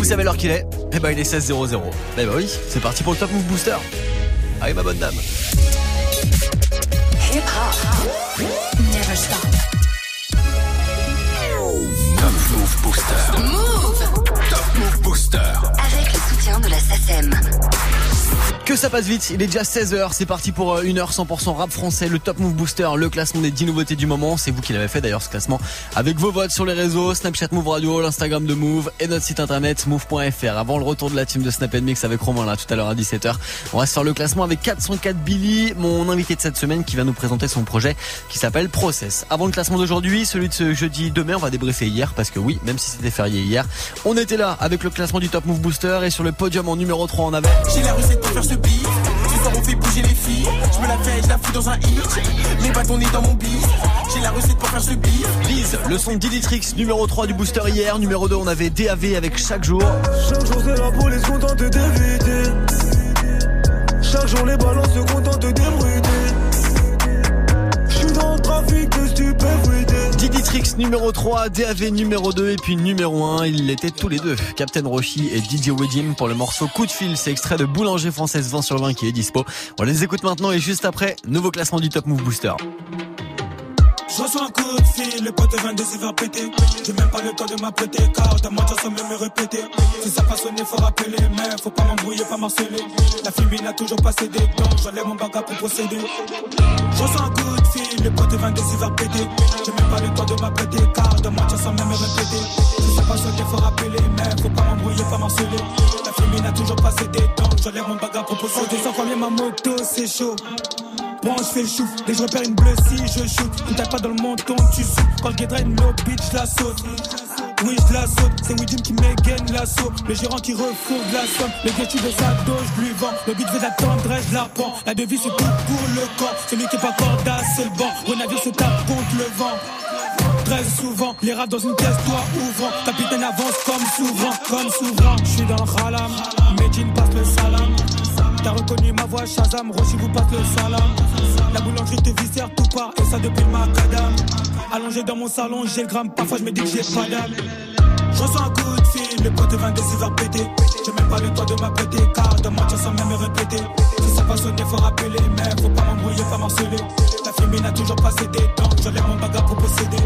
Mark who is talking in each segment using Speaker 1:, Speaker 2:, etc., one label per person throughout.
Speaker 1: vous savez l'heure qu'il est Eh ben il est 16.00. Eh ben oui, c'est parti pour le Top Move Booster. Allez ma bonne dame.
Speaker 2: Hip hop. Never stop.
Speaker 3: Top Move Booster.
Speaker 2: Move
Speaker 3: Top Move Booster.
Speaker 2: avec le soutien de la SACEM.
Speaker 1: Que ça passe vite, il est déjà 16h, c'est parti pour euh, une heure 100% rap français, le Top Move Booster, le classement des 10 nouveautés du moment, c'est vous qui l'avez fait d'ailleurs ce classement, avec vos votes sur les réseaux, Snapchat Move Radio, l'Instagram de Move et notre site internet move.fr. Avant le retour de la team de Snap Mix avec Romain là tout à l'heure à 17h, on va se faire le classement avec 404 Billy, mon invité de cette semaine qui va nous présenter son projet qui s'appelle Process. Avant le classement d'aujourd'hui, celui de ce jeudi demain, on va débriefer hier parce que oui, même si c'était férié hier, on était là avec le classement du Top Move Booster et sur le podium en numéro 3 on avait
Speaker 4: Pour faire ce soir on fait bouger les filles. Je me la fais, je la fous dans un hit. Les bâtons nés dans mon bis. J'ai la recette pour faire ce beat.
Speaker 1: Lise, le son de Diditrix, numéro 3 du booster hier. Numéro 2, on avait DAV avec chaque jour.
Speaker 5: Chaque jour c'est la police contente d'éviter Chaque jour les ballons se contentent d'ébruiter
Speaker 1: Diditrix numéro 3, DAV numéro 2 et puis numéro 1, ils l'étaient tous les deux. Captain Roshi et DJ Wedim pour le morceau Coup de fil, c'est extrait de Boulanger Française 20 sur 20 qui est dispo. On les écoute maintenant et juste après, nouveau classement du Top Move Booster.
Speaker 4: Je reçois un coup de fil, le pote 22 s'est fait péter. J'ai même pas le temps de m'apprêter, car ta mentir sans même me répéter. Si ça passe sonner, faut rappeler, mais faut pas m'embrouiller, pas marceler. La fille n'a toujours pas cédé, donc j'enlève mon bagage pour procéder. Je reçois un coup de le pote 22 s'est fait péter. J'ai même pas le temps de m'apprêter, car ta mentir sans même me répéter. Si ça passe sonner, faut rappeler, mais faut pas m'embrouiller, pas marceler. La fille n'a toujours pas cédé, donc j'enlève mon bagage pour procéder. Je descends combien ma moto, c'est chaud. Je fais le chouf, dès que je repère une bleue si je shoot. Une taille pas dans le menton, tu sautes. Quand le guédra une bitch, je la saute. Oui, je la saute, c'est Widim qui m'égaine l'assaut. Le gérant qui refourgue la somme. Le ghetto de sa dos, je lui vends. Le but veut d'attendre, je la prends. La devise c'est tout pour le corps. Celui qui est pas cordasse, c'est le banc. Renavire se tape contre le vent. Très souvent, les rats dans une pièce, toi ouvrant. Capitaine avance comme souverain, comme souverain. Je suis dans le halam, Medine passe le salam. T'as reconnu ma voix, Shazam, Roshi vous passe le salam. La boulangerie te viscère tout part, et ça depuis le macadam. Allongé dans mon salon, j'ai le gramme, parfois je me dis que j'ai pas d'âme. Je reçois un coup de fil, le pote 22 s'est va péter. J'ai même pas le temps de m'apprêter, car de mentir sans même me répéter. Ça passe sonner, faut rappeler, mais faut pas m'embrouiller, pas marceler. La fille n'a toujours pas cédé, donc j'enlève mon bagage pour posséder.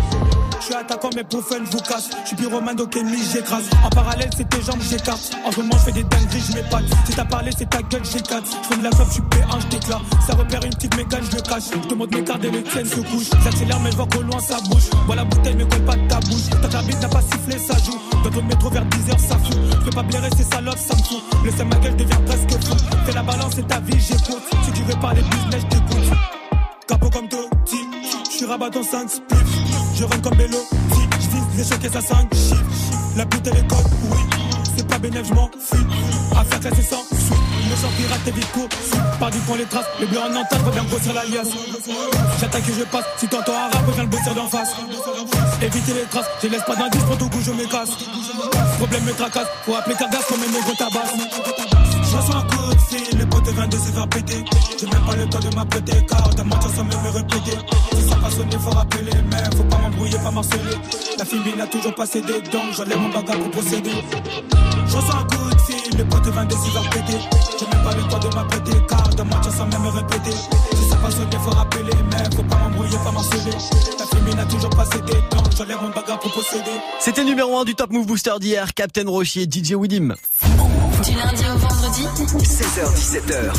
Speaker 4: Je suis attaquant, mais pour vous casse. Je suis pyromane, Kenny, j'écrase. En parallèle, c'est tes jambes, j'écarte. En ce moment, je fais des dingueries, je m'épate. Si t'as parlé, c'est ta gueule, j'éclate. Je fais de la clope, je suis P1, je t'éclate. Ça repère une petite mégane, je le cache. Je te montre mes cartes et les tiennes se couchent. J'accélère, mais je vois qu'au loin, ça bouge. Vois la bouteille, mais colle pas de ta bouche. Ta cabine n'a pas sifflé, ça joue. Dans le métro vers 10h, ça fout. Je peux pas blairer, c'est ça love, ça me fout. Le seum, ma gueule devient presque fou. Fais la balance, c'est ta vie, j'écoute. Si tu veux parler business, je. Capot comme Totti, je suis rabat dans 5 spliffs. Je rentre comme Bello, je vise les choquets à 5 chiffres. La pute elle est code, oui. C'est pas bénéf, je m'en fuis. Affaire classée sans suite. Le sang pirate est vite court. Par du point les traces. Les bleus en entente, reviens grossir l'alias. J'attaque et je passe. Si t'entends arabe, reviens le bosser d'en face. Éviter les traces. Je laisse pas d'indice pour tout coup, je me casse. Problème me tracasse. Faut appeler Cargas comme un négro tabasse. Je reçois un coup de fil, le pote 22 s'est fait péter. J'ai même pas le temps de m'apprêter, car t'as menti sans me répéter. Si ça passe sonner, faut rappeler, mais faut pas m'embrouiller, pas marceler. La fille n'a toujours pas cédé, donc j'enlève mon bagage pour procéder. Je reçois un coup de fil, le pote 22 s'est fait
Speaker 1: numéro 1 du Top Move Booster d'hier, Captain Roshi et DJ Widim.
Speaker 2: Du lundi au vendredi.
Speaker 3: 16h17h.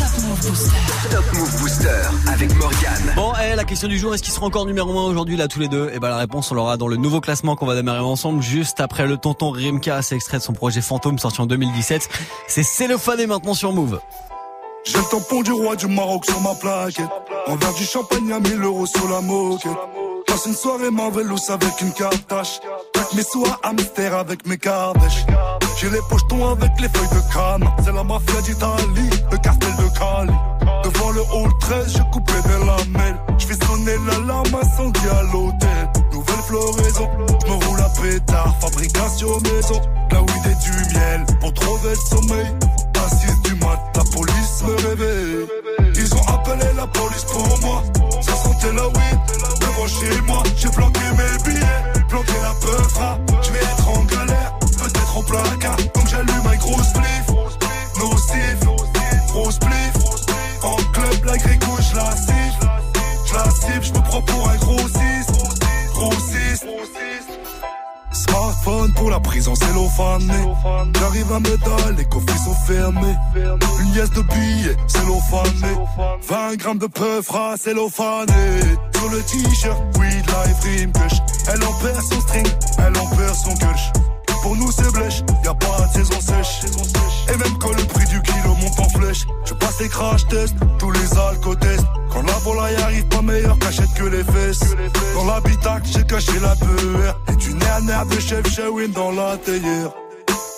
Speaker 3: Top Move Booster avec Morgane.
Speaker 1: Bon, eh, la question du jour, est-ce qu'ils seront encore numéro 1 aujourd'hui là tous les deux? Et ben la réponse on l'aura dans le nouveau classement qu'on va démarrer ensemble juste après le tonton Rimka, c'est extrait de son projet Fantôme sorti en 2017. C'est cellophané maintenant sur Move.
Speaker 5: J'ai le tampon du roi du Maroc sur ma plaquette. Un verre du champagne à 1000 euros sur la moquette. Passe une soirée Marvelous avec une cartache. Plaque mes sous à hamster avec mes cardèches. J'ai les pochetons avec les feuilles de crâne. C'est la mafia d'Italie, le cartel de Cali. Devant le hall 13, je coupais des lamelles. Je fais sonner l'alarme incendie à l'hôtel. Nouvelle floraison, je me roule à pétard. Fabrication maison, là où il est du miel. Pour trouver le sommeil, à 6 du mat, la police me réveille. Ils ont appelé la police pour moi. Ça sentait la weed chez moi, j'ai planqué mes billets, planqué la peufra. Hein. Je vais être en galère, peut-être en placard. Donc j'allume ma grosse spliff, no Steve, grosse spliff. En club, la grille couche, la Smartphone pour la prison cellophane. J'arrive à métal, les coffres sont fermés. Une liesse de billets cellophané 20 grammes de peufra cellophané Sur le t-shirt, weed life dream kush Elle en perd son string, elle en perd son kush pour nous c'est blèche, y a pas de saison sèche. Et même quand le prix du je passe les crash tests, tous les alcotests. Quand la volaille arrive, pas meilleure cachette que les fesses. Dans l'habitacle, j'ai caché la peur. Et tu nerf de chef Shawin dans théière.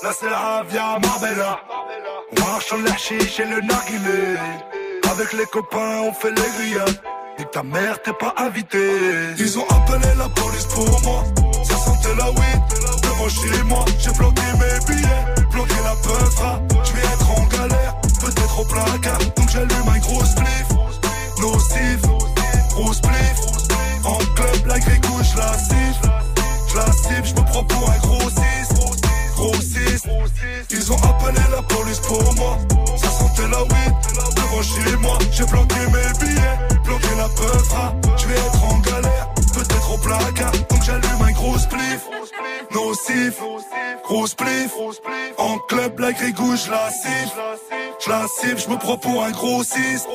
Speaker 5: Là c'est la via Marbella. On marche en l'air chez le narguilé. Avec les copains, on fait les grillades. Et ta mère t'es pas invité. Ils ont appelé la police pour moi. Ça sentait la weed devant chez moi. J'ai bloqué mes billets, bloqué la peufra. Je vais être en galère, peut-être placard. Donc j'allume un gros spliff. Nocif, gros spliff. En club, la grégouille, je la siffle. Je la cible, je me prends pour un gros 6. Gros 6. Ils ont appelé la police pour moi. Ça sentait la weed devant chez moi. J'ai bloqué mes billets, bloqué la peufra. Je vais être en galère, peut-être au placard. Donc j'allume un gros spliff. Nocif, gros spliff. En club, la grégouille, je la siffle. Je la cible, je me prends pour un gros 6.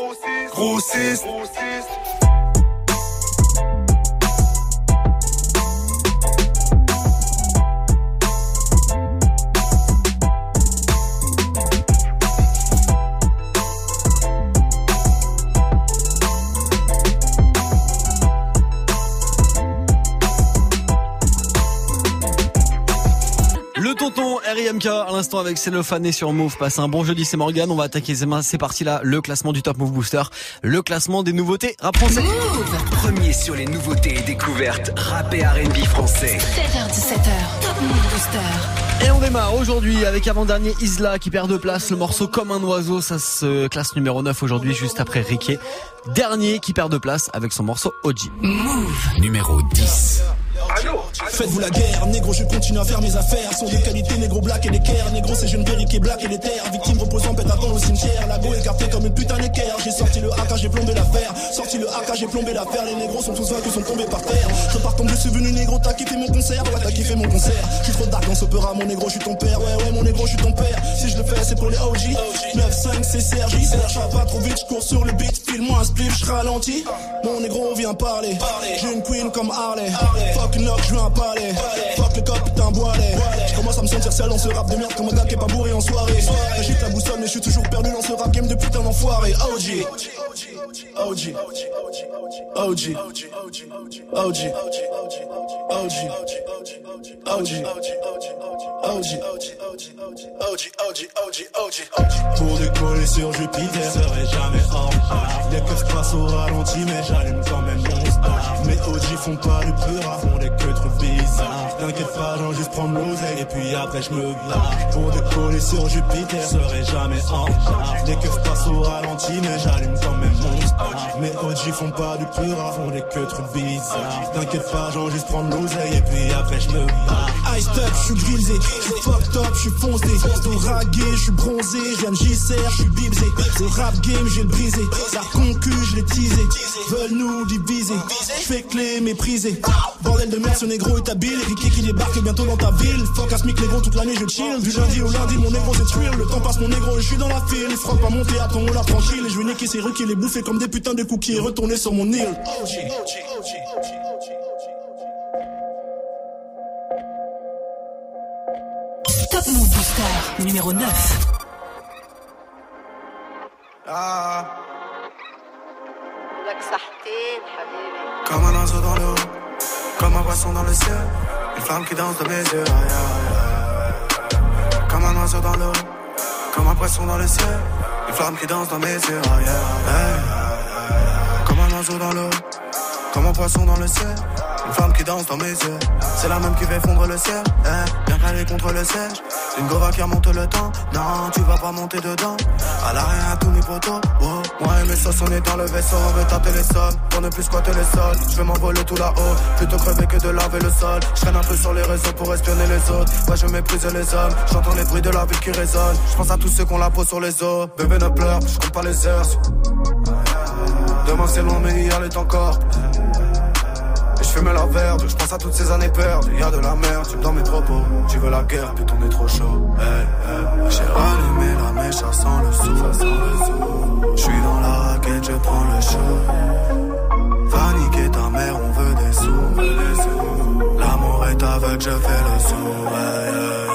Speaker 1: RIMK à l'instant avec Cellophane et sur Move passe un bon jeudi c'est Morgan on va attaquer c'est parti là le classement du Top Move Booster le classement des nouveautés rap français.
Speaker 3: Premier sur les nouveautés et découvertes rap et R&B français.
Speaker 2: 16h17h, Top Move Booster.
Speaker 1: et on démarre aujourd'hui avec avant-dernier Isla qui perd de place le morceau comme un oiseau ça se classe numéro 9 aujourd'hui juste après Riquet dernier qui perd de place avec son morceau OG
Speaker 3: Numéro 10.
Speaker 6: Faites-vous la guerre, négro, je continue à faire mes affaires. Sont de qualité, négro, black et l'équerre. Négro, c'est jeune qui black et terres. Victime reposant, pète à temps au cimetière. La go écartée comme une putain d'équerre. J'ai sorti le AK, j'ai plombé l'affaire. Sorti le AK, j'ai plombé l'affaire. Les négros sont tous vaincus, sont tombés par terre. Je pars tomber, je suis venu négro, t'as kiffé mon concert. Ouais, t'as kiffé mon concert. Je suis trop dark dans ce opéra, mon négro, je suis ton père. Ouais, ouais, mon négro, je suis ton père. Si je le fais, c'est pour les OG. 9-5, c'est Sergi. Serge, pas trop vite, je cours sur le beat. File-moi un split, je ralentis. Mon négro vient parler. J'ai une queen comme Harley. Une lock, je viens parler. Fuck le cop, putain, boilet. Je commence à me sentir seul dans ce rap de merde comme un gars qui est pas bourré en soirée. J'agite la boussole, mais je suis toujours perdu dans ce rap game de putain d'enfoiré. OG. OG. OG. OG. OG. OG. OG. OG, OG, OG, OG. Pour décoller sur Jupiter, serait jamais en retard. Les keufs passent au ralenti, mais j'allume quand même mon star. Mes OG font pas du pur, font des que trucs bizarres. T'inquiète pas, j'en juste prendre l'oseille, et puis après je me. Pour décoller sur Jupiter, serait jamais en retard. Les keufs passent au ralenti, mais j'allume quand même mon star. Mes OG font pas du pur, font des que trucs bizarres. T'inquiète pas, j'en juste prendre l'oseille, et puis après je me. Ice up, je suis grisé, je suis fucked up, je suis foncé. Je suis bronzé, viens de JCR, je suis bibsé. Le rap game, j'ai le brisé. La concu, je l'ai teasé. Veulent nous diviser. Je fais clé, méprisé. Bordel de merde, ce négro est habile. Ricky qui débarque bientôt dans ta ville. Fuck Asmic, négro, toute l'année je chill. Du lundi au lundi, mon négro c'est thrill. Le temps passe, mon négro, je suis dans la file. Frocs pas monter, attends, on la tranquille. Et je vais niquer ces rues qui les bouffer comme des putains de cookies. Et retourner sur mon île.
Speaker 2: Top Move Booster, numéro 9.
Speaker 7: Comme un oiseau dans l'eau, comme un poisson dans le ciel, une flamme qui danse de mes yeux. Comme un oiseau dans l'eau, comme un poisson dans le ciel, une flamme qui danse dans mes yeux. Comme un oiseau dans l'eau, comme un poisson dans le ciel, une flamme qui danse dans mes yeux. C'est la même qui fait fondre le ciel, eh, bien calée contre le siège. Une gova qui remonte le temps, non, tu vas pas monter dedans. À l'arrière à tous mes potos, oh. Moi et mes sauces, on est dans le vaisseau, on veut tâter les sommes pour ne plus squatter les sols. Je vais m'envoler tout là-haut, plutôt crever que de laver le sol. Je traîne un peu sur les réseaux pour espionner les autres. Ouais, je méprise les hommes, j'entends les bruits de la ville qui résonnent. Je pense à tous ceux qu'on la peau sur les os. Bébé ne pleure, je compte pas les heures. Demain c'est loin, mais hier est encore. Fume la verte, je pense à toutes ces années perdues. Y a de la merde, tu me dans mes propos. Tu veux la guerre, puis on trop chaud. J'ai rallumé la mèche, ça sent le sou. Je suis dans la raquette, je prends le show. Va niquer ta mère, on veut des sous. L'amour est aveugle, je fais le sou.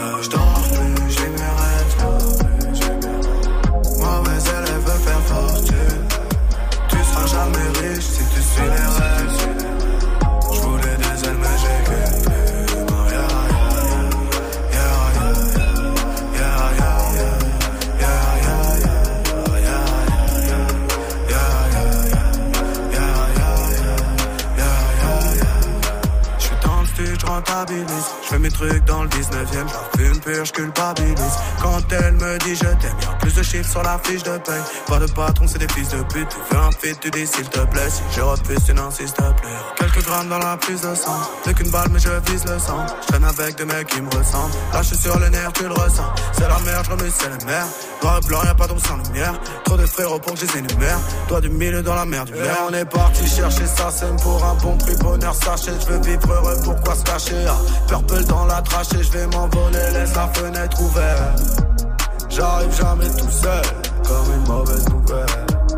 Speaker 7: Rentabilise. Je fais mes trucs dans le 19ème, je une pure, je culpabilise. Quand elle me dit je t'aime, y'a plus de chiffres sur la fiche de paye. Pas de patron, c'est des fils de pute. Tu veux un fit, tu dis s'il te plaît. Si je refuse, tu n'insistes plus. Quelques grammes dans la prise de sang. Plus qu'une balle, mais je vise le sang. Je traîne avec des mecs qui me ressemblent. Là, je suis sur les nerfs, tu le ressens. C'est la merde, je remue, c'est la merde. Noir et blanc, y'a pas d'ombre sans lumière. Trop de frérots pour que je les énumère. Toi du milieu dans la mer du mer. on est parti chercher ça, c'est pour un bon prix. Bonheur, sachez, je veux vivre heureux, pourquoi se cacher? Purple dans la trachée, je vais m'envoler, laisse la fenêtre ouverte. J'arrive jamais tout seul, comme une mauvaise nouvelle.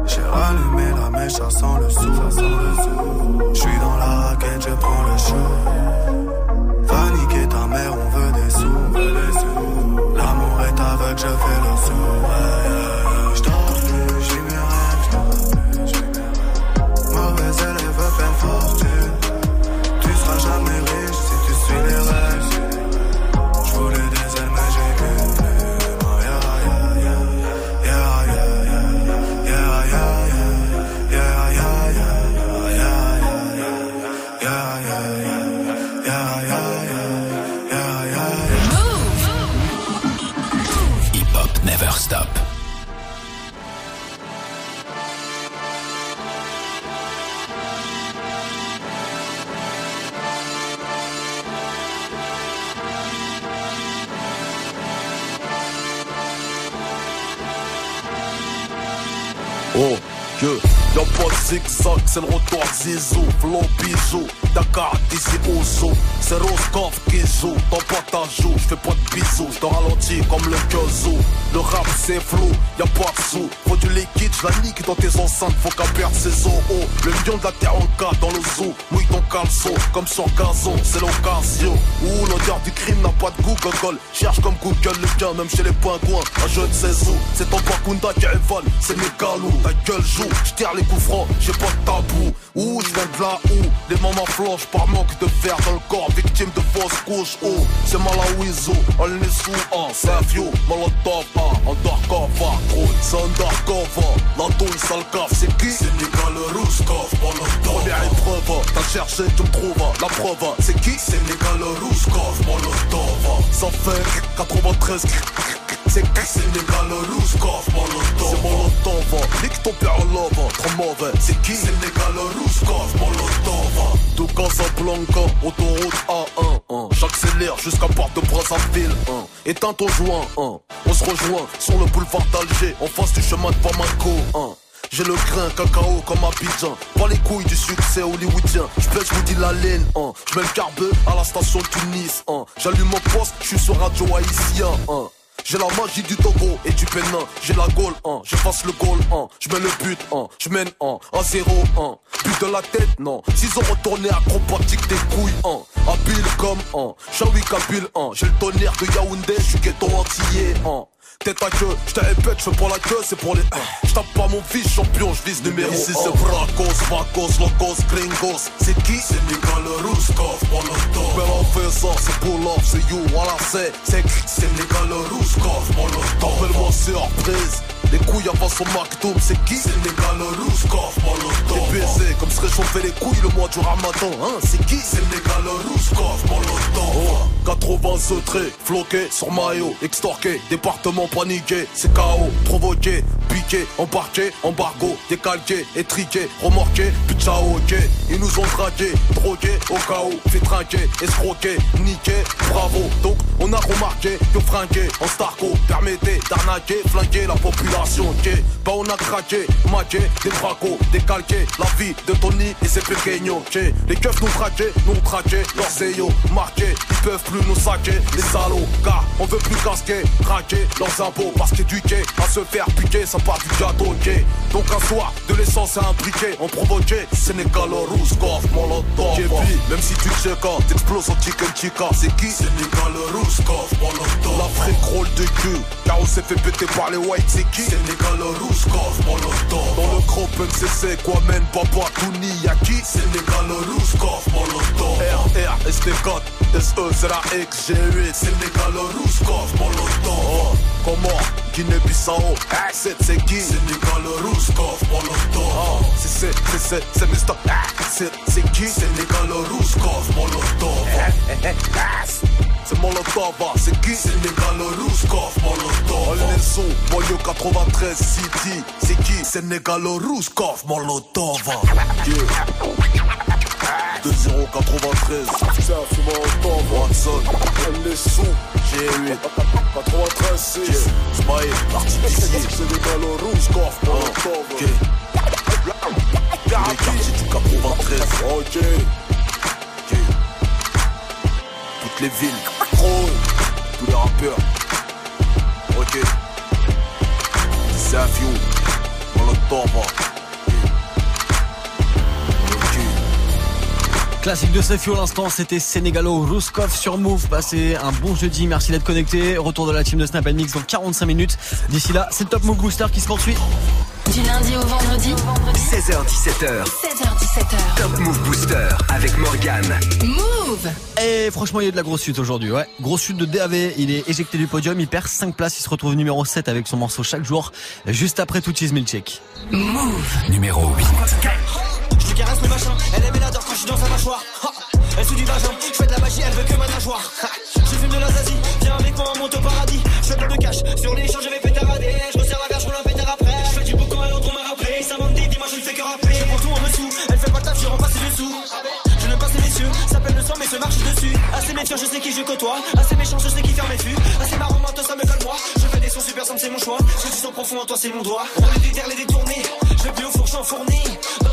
Speaker 7: J'ai rallumé la mèche, ça sent le sou, ça sent le sou. Je suis dans la raquette, je prends le show. Va niquer ta mère, on veut des sous. L'amour est aveugle, je fais
Speaker 8: y'a pas zigzag, c'est le retour Zizou, flow bisou, Dakar d'ici zoo, c'est Roscoff joue, dans pas ta joue, j'fais pas de bisous, j'te ralentis comme le Kyozo, le rap c'est flou, y'a pas de sous, faut du liquide, j'la nique dans tes enceintes, faut qu'à perdre ses os, le lion de la terre en cas dans le zoo, mouille ton caleçon, comme sur gazon, c'est l'occasion, ouh, l'odeur du crime n'a pas de goût, gogol, cherche comme Google le bien, même chez les pingouins, un jeu de sais où, c'est ton Bakunda qui rivale, c'est mes galous, ta gueule joue, j'tire les coups francs, j'ai pas de tabou, ouh, j'viens de là où, les mamans flanchent par manque de fer dans le corps, victime de fausses couches, oh, c'est Malawizo, on est sous un, c'est un vieux, molotov, un, undercover, gros, c'est undercover, la douille, sale cave, c'est qui? Le Rouskov, molotov, première épreuve, t'as cherché, tu me trouves, la preuve, c'est qui? Le Rouskov, molotov, ça fait 93, c'est le Rouskov, molotov, c'est molotov, nique ton père en love, trop mauvais, c'est qui? C'est le Rouskov, molotov, tout Casablanca, autoroute A1, hein. j'accélère jusqu'à Porte de Brazzaville, hein. éteins ton joint, hein. on se rejoint sur le boulevard d'Alger, en face du chemin de Bamako. J'ai le grain cacao comme Abidjan Pas les couilles du succès hollywoodien je vous dis la laine hein. J'mets le carbe à la station Tunis hein. J'allume mon poste, j'suis sur radio haïtien hein. J'ai la magie du Togo et du Bénin J'ai la gaule, hein. je passe le goal, hein. je mets le but, hein. je mène hein. à 0, hein. but de la tête, non. S'ils ont retourné acrobatique des couilles, hein. habile comme, hein. Shawi Kabyle, hein. j'ai le tonnerre de Yaoundé, je suis ghetto antillais, hein. Tête à queue, je te répète, je pour la queue, c'est pour les. Je tape pas mon fils champion, je vise numéro Ici c'est Bracos, Vacos, Locos, Gringos. C'est qui? C'est Nicolas le Rouskov, Molotov. Mais on fait ça, c'est pull off, c'est you, voilà c'est. C'est C'est Nicolas le Rouskov, Molotov. Appelle-moi surprise. Les couilles avant son McDoom, c'est qui? C'est le Rouskov, Molotov. T'es baisé comme se réchauffer les couilles le mois du ramadan, hein? C'est qui? C'est le Rouskov, Molotov. Oh, 80 secrets, floqués sur maillot, extorqué, département paniqué, c'est KO, provoqué, Débarqué, embarqué, embargo, décalqué, étriqué, remorqué, putain ok. Ils nous ont traqué, drogué, au où, fait trinquer, escroqué, niqué, bravo. Donc on a remarqué que fringué en starco permettait d'arnaquer, flinguer la population. Ok, bah on a craqué, maqué, des bracos, décalqué, la vie de Tony et ses pequeños. Ok, les keufs nous traquaient, nous traqué, leurs zéos marqués, ils peuvent plus nous saquer, les salauds, car on veut plus casquer, craquer leurs parce qu'éduquer à se faire piquer, ça part du gâteau. Ok, donc un soir de l'essence à imbriquer, on provoquait, Sénégal, Rouskov, Molotov. Même si tu check t'exploses en chicken chica, c'est qui? Sénégal, Rouskov, Molotov. L'Afrique rôle de cul, car on s'est fait péter par les whites, c'est qui? Sénégal, Rouskov, Molotov. Dans le groupe MCC, quoi mène, papa, Touni, y'a qui? Sénégal, Rouskov, Molotov. R, R, ST4, SE, c'est la X, G8. Sénégal, Rouskov, Molotov. Oh, comment Guinée-Bissau, c'est c'est qui? Sénégal, Rouskov, Molotov. Oh, c'est c'est, c'est c'est, c'est. C'est c'est qui? Sénégal, Rouskov, Molotov. C'est Molotov, c'est qui? Sénégal, Rouskov, Molotov. Sons, Moyo 93 City, c'est qui? Sénégal, Rouskov, Molotov. Yeah. 2093 C'est un Watson. Les sous. G8 93 6 Smile L'artificier Sénégal, Rouskov, Molotov Ok. Les quartiers du 93 Ok. Ok. Toutes les villes. Tous les rappeurs. Ok. C'est un fiou Molotov
Speaker 1: Classique de Sefio l'instant, c'était Sénégalo Ruskov sur Move. Passez un bon jeudi, merci d'être connecté. Retour de la team de Snap Mix dans 45 minutes. D'ici là, c'est le Top Move Booster qui se poursuit.
Speaker 9: Du lundi au vendredi
Speaker 3: 16h17h.
Speaker 9: 16h17h.
Speaker 3: Top Move Booster avec Morgan.
Speaker 9: Move
Speaker 1: Et franchement, il y a de la grosse chute aujourd'hui. Ouais, grosse chute de DAV. Il est éjecté du podium. Il perd 5 places. Il se retrouve numéro 7 avec son morceau chaque jour. Juste après tout Cheese Milkshake.
Speaker 9: Move
Speaker 3: Numéro 8.
Speaker 10: Je caresse le machin, elle aime l'adore quand je suis dans sa mâchoire. Elle sous du vagin, je fais de la magie, elle veut que ma nageoire. Je fume de la zazie, viens avec moi, on monte au paradis. Je fais plein de cash, sur les champs je vais pétarader. Je resserre la verge, je un pétard après. Je fais du boucan et on m'a rappelé. Ça m'en dit, dis-moi je ne fais que rappeler. Je prends tout en dessous, elle fait pas le taf, je rends pas ses dessous. Je n'aime pas ces messieurs, ça pèle le sang mais se marche dessus. Assez méfiant, je sais qui je côtoie. Assez méchant, je sais qui ferme mes fûts. Assez marrant, menteur, ça me colle moi. Je fais des sons super simples, c'est mon choix. Que tu sens profond en toi, c'est mon doigt. On les les détourner. Je vais plus au four, je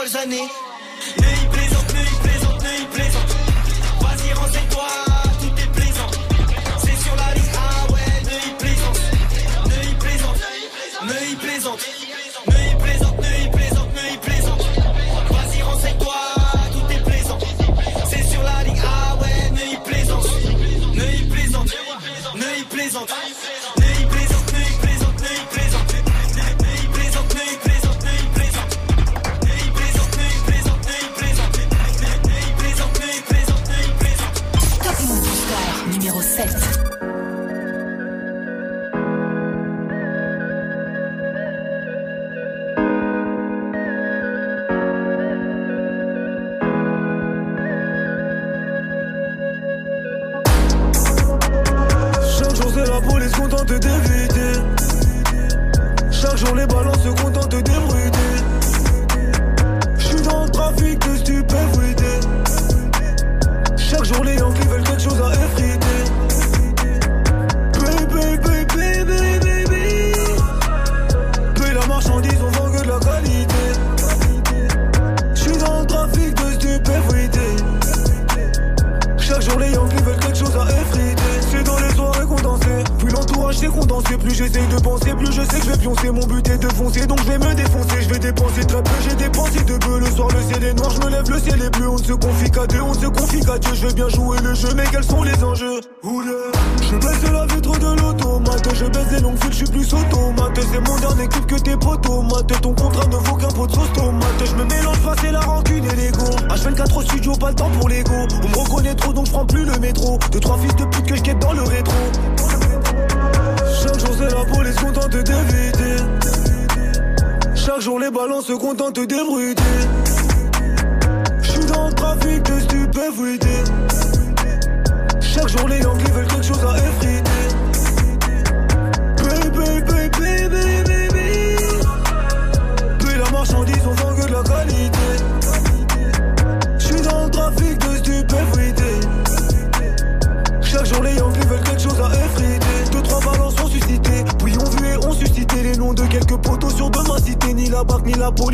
Speaker 10: rappeler de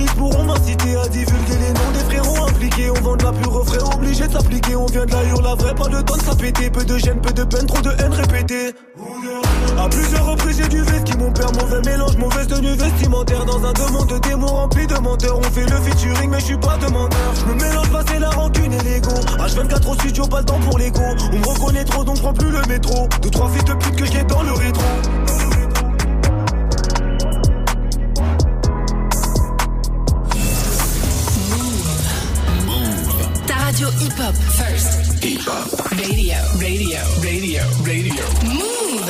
Speaker 11: Police
Speaker 12: pourront m'inciter À divulguer les noms des frérots impliqués. On vend de la pure frais obligé de s'appliquer. On vient de la hurle vraie pas de tonne ça pété Peu de gêne, peu de peine, trop de haine répétée. À plusieurs reprises j'ai du veste qui mon père mauvais mélange. Mauvaise tenue vestimentaire dans un demande de démons rempli de menteurs. On fait le featuring mais je suis pas demandeur. Je me mélange pas c'est la rancune et l'ego. H24 au studio pas le temps pour l'ego. On me reconnaît trop donc prends plus le métro. Deux trois fils de pute que j'ai dans le rétro
Speaker 9: Radio hip-hop. First.
Speaker 13: Hip-hop.
Speaker 9: Radio, radio, radio, radio. Move.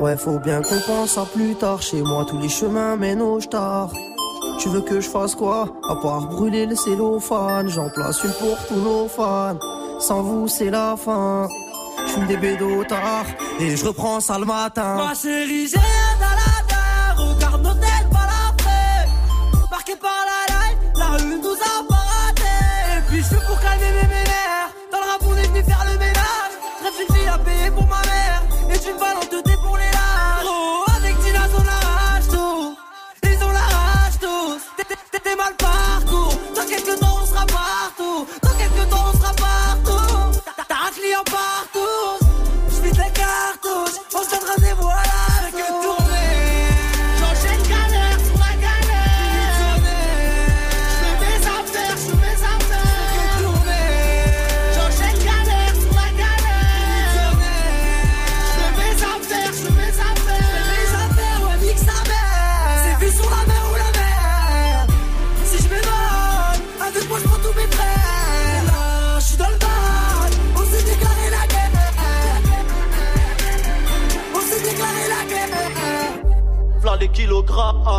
Speaker 14: Ouais, faut bien qu'on pense à plus tard. Chez moi, tous les chemins mènent au star. Tu veux que je fasse quoi? À part brûler le cellophane. J'en place une pour tous nos fans. Sans vous, c'est la fin. Je fume des bédos tard et je reprends ça le matin.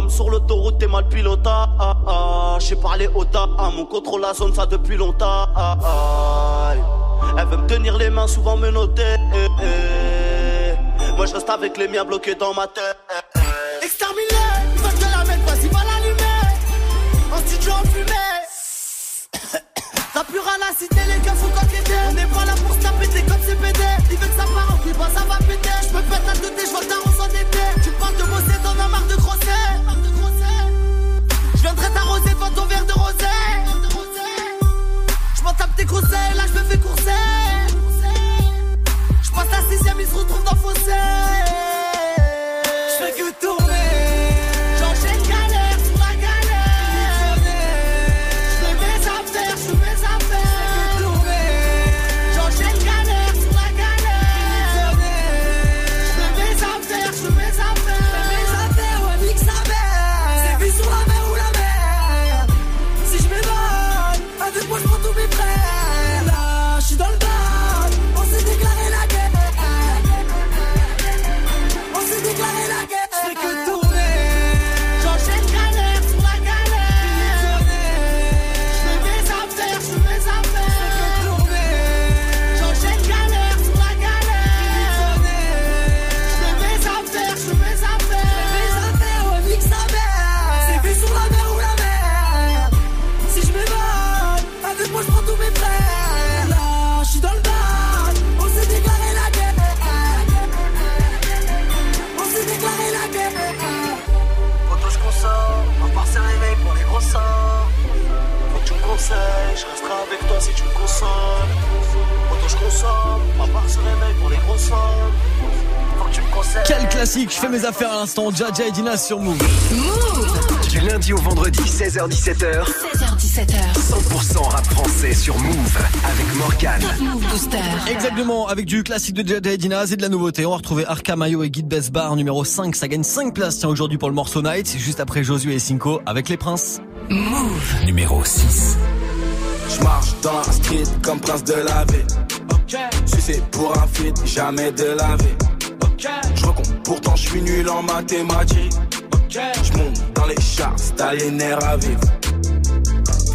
Speaker 15: Sur
Speaker 16: l'autoroute t'es mal pilota. J'ai parlé au dame, on contrôle la zone ça depuis longtemps. Elle veut me tenir les mains souvent me. Moi je reste avec les miens bloqués dans ma tête.
Speaker 15: Exterminé, ils veulent te la mettre, vas-y, va l'allumer. En studio en fumée. T'as plus rien à citer, les gars, faut t'enquêter. On n'est pas là pour se la péter comme c'est pété. Il veut que ça part en couille, bah ça va péter. Je me pète la tête, je vois le daron s'en été. Tu as marre de grosser. Je viendrai t'arroser devant ton verre de rosé. Je m'en tape tes conseils, là je me fais courser. Je passe la sixième, il se retrouve dans le fossé. Je que tourner.
Speaker 1: Classique, je fais mes affaires à l'instant, Jaja et Dina sur Move.
Speaker 3: Du lundi au vendredi, 16h-17h.
Speaker 9: 16h17h.
Speaker 3: 100% rap français sur Move avec Morgan.
Speaker 9: Move Booster.
Speaker 1: Exactement, avec du classique de Jaja et Dina et de la nouveauté. On va retrouver Arca Mayo et Guide Best Bar numéro 5. Ça gagne 5 places tiens aujourd'hui pour le morceau Night. C'est juste après Josué et Cinco avec les princes.
Speaker 9: Move.
Speaker 3: Numéro 6.
Speaker 17: Je marche dans la street comme prince de la vie. Si c'est pour un feat, jamais de la vie. Pourtant je suis nul en mathématiques. Je monte dans les charts, t'as les nerfs à vivre.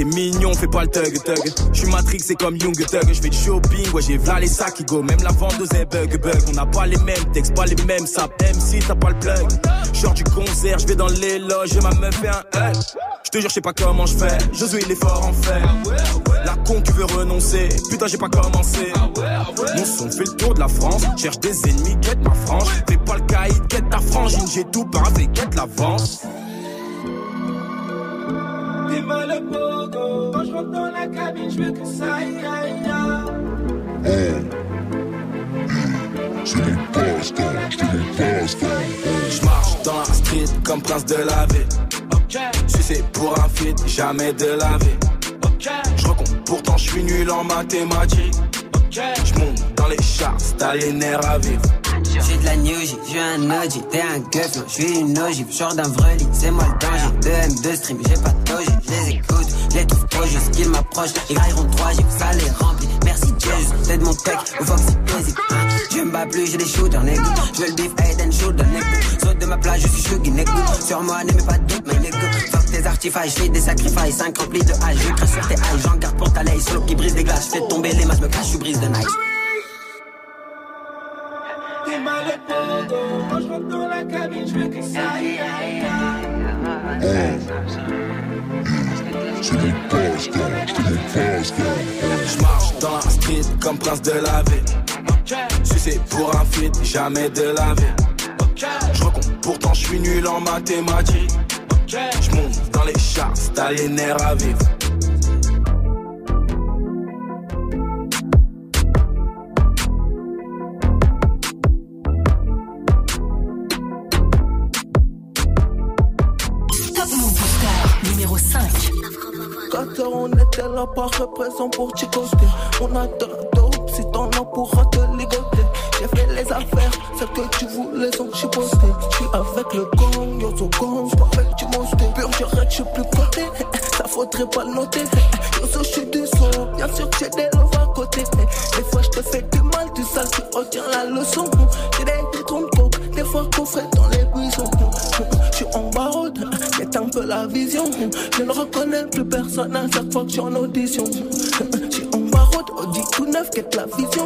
Speaker 17: T'es mignon, fais pas le thug thug. Je suis Matrix, c'est comme Young Thug. Je fais du shopping, ouais, j'ai v'là les sacs qui go. Même la vendeuse est bug bug. On n'a pas les mêmes textes, pas les mêmes saps. MC, t'as pas le plug. Genre du concert, je vais dans les loges, ma meuf fait un hug. Je te jure, je sais pas comment je fais. Josué, il est fort en fait. La con qui veut renoncer. Putain, j'ai pas commencé. Mon son fait le tour de la France. Cherche des ennemis, quête ma frange. Fais pas le caïd, quête ta frangine. J'ai tout paraffé, quête l'avance.
Speaker 18: Le pogo, quand je rentre dans la cabine, je veux que ça aille, aille, aille.
Speaker 19: C'est mon passe-temps, c'est mon passe-temps.
Speaker 17: Je marche dans la street comme prince de la ville. Si c'est pour un feat, jamais de la vie. Je recompte, pourtant je suis nul en mathématiques. Je monte dans les charts, t'as les nerfs à vivre.
Speaker 20: J'suis de la new J, j'suis un OG, t'es un gueuf, non, j'suis une ogive, genre d'un vrai lit, c'est moi le danger. 2 M2 stream, j'ai pas de doji, j'les écoute, j'les trouve trop juste qu'ils m'approchent, ils grailleront 3 J, ça les remplit. Merci Jesus, t'aides mon tech, au Foxy Basic. Je me bats plus, j'ai des shooters, nigga. J'veux le beef, head and shoulder, nigga. Saute de ma plage, je suis shuggy, nigga. Sur moi, n'aimez pas de doute, mais nigga. Fuck tes artifices, j'fais des sacrifices, 5 remplis de hache, je crache sur tes haches, j'en garde pour ta laisse, solo qui brise des glaces, j'fais tomber les masses, me cache, je brise de nice.
Speaker 18: Mal le pogo, quand je rentre dans la cabine, je veux que ça
Speaker 19: c'est mon passe-temps.
Speaker 17: Je marche dans la street comme prince de la ville. C'est pour un feat, jamais de la vie. Je recompte, pourtant je suis nul en mathématiques. Je monte dans les charts, t'as les nerfs à vivre.
Speaker 21: Était là, parfait présent pour chicoter. On a de la dope, si t'en as pourra te ligoter. J'ai fait les affaires, celles que tu voulais sont chipoter. J'suis avec le gang, yo, so gang, j'suis avec du monsté. Pur, que j'suis plus coté, ça faudrait pas le noter. Yo, so j'suis du son, bien sûr que j'ai des love à côté. Des fois j'te fais du mal, du sale, tu retiens la leçon. J'ai des détrons de coke, des fois coffré dans la vision. Je ne reconnais plus personne à chaque fois que j'suis en audition. J'suis en barode, Audi tout neuf, quête la vision?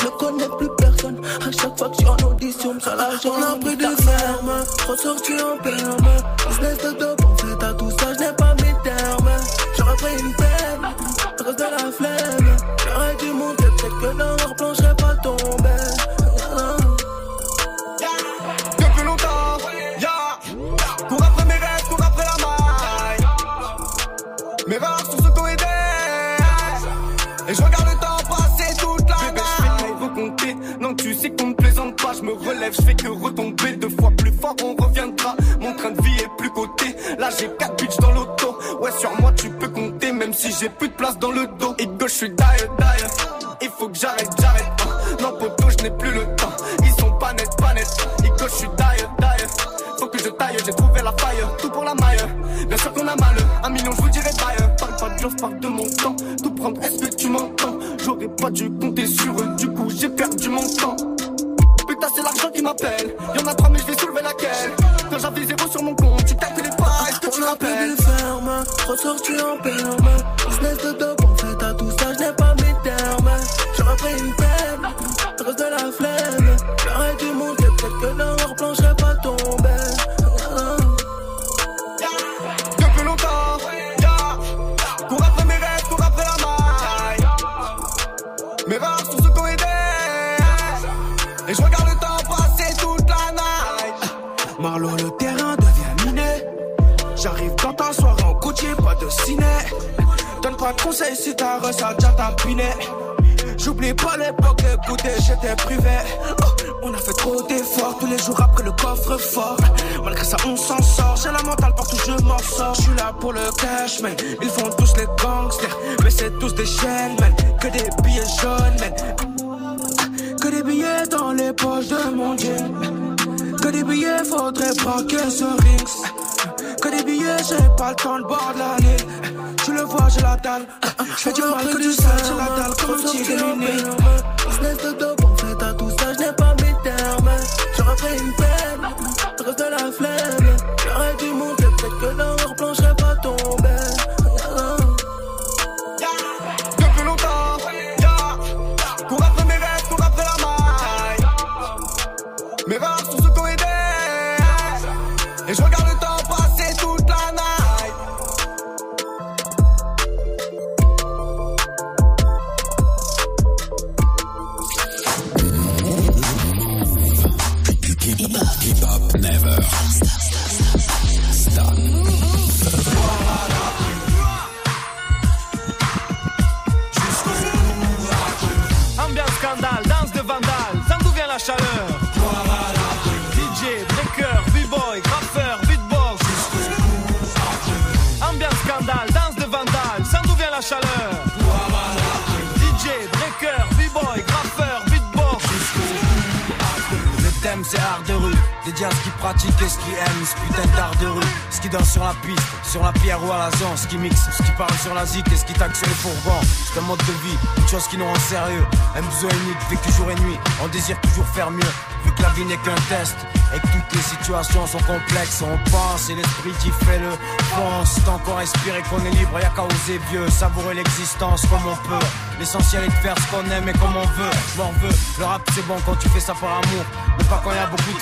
Speaker 21: Je ne connais plus personne à chaque fois que j'suis en audition. Ça la j'en ai pris de ferme, ressorti en perme. Business de dope, en fait à tout ça, je n'ai pas mes termes. J'aurais pris une peine, à cause de la flemme. J'aurais dû monter, peut-être que dans
Speaker 7: sais qu'on ne plaisante pas. Je me relève, je fais que retomber. Deux fois plus fort, on reviendra. Mon train de vie est plus coté. Là, j'ai quatre bitches dans l'auto. Ouais, sur moi, tu peux compter. Même si j'ai plus de place dans le dos. Et gauche, je suis die, die. Il faut que j'arrête, j'arrête. Non, poteau, je n'ai plus le temps.
Speaker 21: Ferme, ressorti en perme. Business
Speaker 22: J'oublie pas l'époque, écoutez, j'étais privé. Oh, on a fait trop d'efforts tous les jours après le coffre fort. Malgré ça, on s'en sort. J'ai la mentale partout, je m'en sors. Je suis là pour le cash, man. Ils font tous les gangsters, mais c'est tous des chaînes, man. Que des billets jaunes, man. Que des billets dans les poches de mon jean. Que des billets, faudrait braquer ce rings. Que des billets, j'ai pas le temps de bord de la. Tu le vois, j'ai la dalle. J'fais du mal que du sale, j'ai la dalle comme un petit. Qui
Speaker 23: nous rend sérieux, un besoin unique, vécu jour et nuit, on désire toujours faire mieux, vu que la vie n'est qu'un test. Et que toutes les situations sont complexes, on pense et l'esprit dit fait-le. Pense, tant qu'on respire et qu'on est libre, y'a qu'à oser vieux, savourer l'existence comme on peut. L'essentiel est de faire ce qu'on aime et comme on veut. M'en veut, le rap c'est bon quand tu fais ça par amour, mais pas quand y a beaucoup de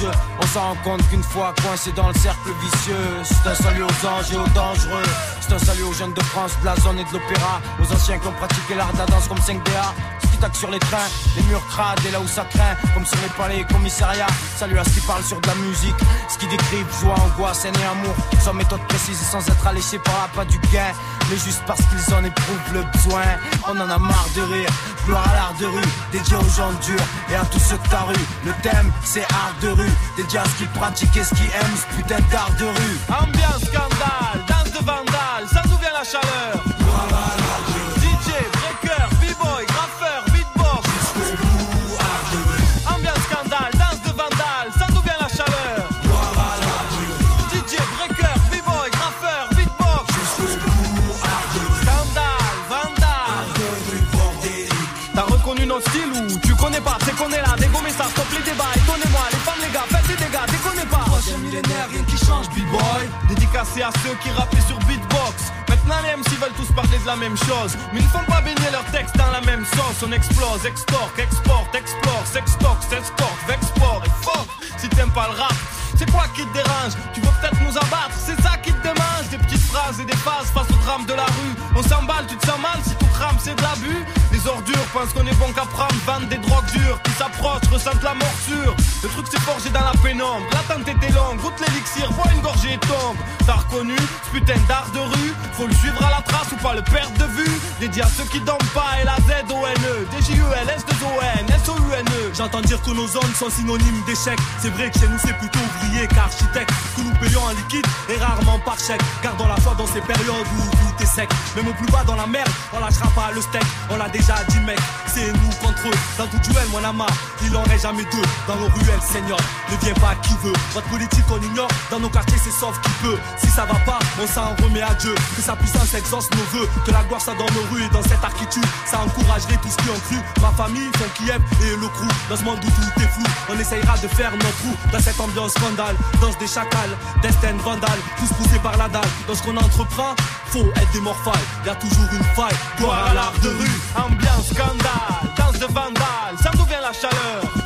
Speaker 23: jeu. On s'en rend compte qu'une fois coincé dans le cercle vicieux, c'est un salut aux anges et aux dangereux. C'est un salut aux jeunes de France, de la zone et de l'opéra, aux anciens qui ont pratiqué l'art de la danse comme 5DA. Ce qui taque sur les trains, les murs crades et là où ça craint, comme sur les palais et commissariats. Salut à ce qui parle sur de la musique, ce qui décrivent joie, angoisse, haine et amour, sans méthode précise et sans être alléché par la pas du gain, mais juste parce qu'ils en éprouvent le besoin. On en a marre de rire, gloire à l'art de rue, dédié aux gens durs et à tous ceux de ta rue. Le thème c'est art de rue, dédié à ce qui pratique et ce qui aime ce putain d'art de rue.
Speaker 24: Ambiance scandale, danse de vandale, ça d'où vient la chaleur Dédicacé à ceux qui rappaient sur beatbox. Maintenant les MC veulent tous parler de la même chose. Mais ils font pas baigner leurs textes dans la même sauce. On explose, extorque, exporte, explore Sextox, s'exporte, vexport et fuck Si t'aimes pas le rap c'est quoi qui te dérange? Tu veux peut-être nous abattre, c'est ça qui te démange. Des petites phrases et des phases face au drame de la rue. On s'emballe, tu te sens mal si tout crame c'est de l'abus. Les ordures pensent qu'on est bon qu'à prendre Vendent des drogues dures. Qui s'approchent, ressentent la morsure Le truc s'est forgé dans la pénombre L'attente était longue, goûte l'élixir, bois une gorgée et tombe T'as reconnu ce putain d'art de rue Faut le suivre à la trace ou pas le perdre de vue Dédié à ceux qui dorment pas et la Z-O-N-E D-J-U-L, S-2-O-N, S-O-U-N-E
Speaker 25: J'entends dire que nos zones sont synonymes d'échec. C'est vrai que chez nous c'est plutôt ouvrier qu'architecte. Que nous payons en liquide et rarement par chèque. Gardons la foi dans ces périodes où tout est sec. Même au plus bas dans la merde, on lâchera pas le steak. On l'a déjà dit mec, c'est nous contre eux. Dans tout duel, mon ama, il en reste jamais deux. Dans nos ruelles, Seigneur, ne viens pas qui veut. Votre politique on ignore, dans nos quartiers c'est sauf qui peut. Si ça va pas, on s'en remet à Dieu. Que sa puissance exauce nos voeux. Que la gloire soit dans nos rues et dans cette architecture. Ça encouragerait tous qui ont cru. Ma famille, font Kiev et le crew. Dans ce monde où tout est flou, on essayera de faire notre trou. Dans cette ambiance scandale, danse des chacals, destin vandale, tous poussés par la dalle. Dans ce qu'on entreprend, faut être des morphales. Y a toujours une faille, gloire à l'art de rue.
Speaker 24: Ambiance scandale, danse de vandale, ça d'où vient la chaleur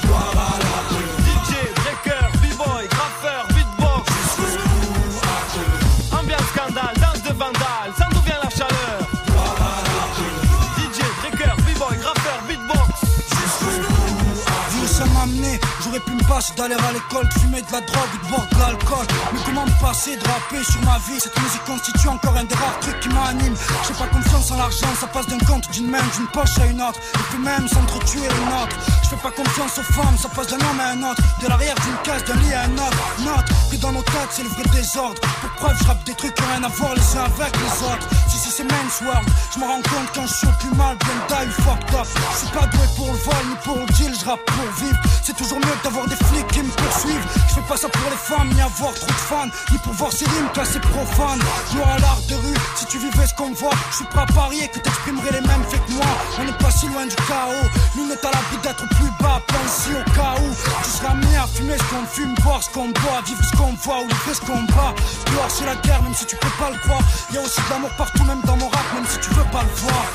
Speaker 26: D'aller à l'école, de fumer de la drogue ou de boire de l'alcool. Mais comment me passer de rapper sur ma vie Cette musique constitue encore un des rares trucs qui m'anime. J'ai pas confiance en l'argent, ça passe d'un compte, d'une main, d'une poche à une autre. Et puis même s'entretuer une autre. Je fais pas confiance aux femmes, ça passe d'un homme à un autre. De l'arrière d'une case, d'un lit à un autre. Note que dans nos têtes, c'est le vrai désordre. Pour preuve, je rappe des trucs qui rien à voir les uns avec les autres. Si, si, c'est Men's World. Je me rends compte quand je suis plus mal, bien die, fucked up. Je suis pas doué pour le vol ni pour le deal, je rappe pour vivre. C'est toujours mieux d'avoir des flics qui me poursuivent. Je fais pas ça pour les femmes, ni avoir trop de fans, ni pour voir ces rimes classées profanes. Gloire à l'art de rue, si tu vivais ce qu'on voit, je suis prêt à parier que t'exprimerais les mêmes faits que moi. On n'est pas si loin du chaos, nous n'est à l'abri d'être plus bas, ici au cas où. Tu seras amené à fumer ce qu'on fume, boire ce qu'on boit, vivre ce qu'on voit ou livrer ce qu'on bat. Dehors c'est la guerre, même si tu peux pas le croire. Y a aussi de l'amour partout, même dans mon rap, même si tu veux pas le voir.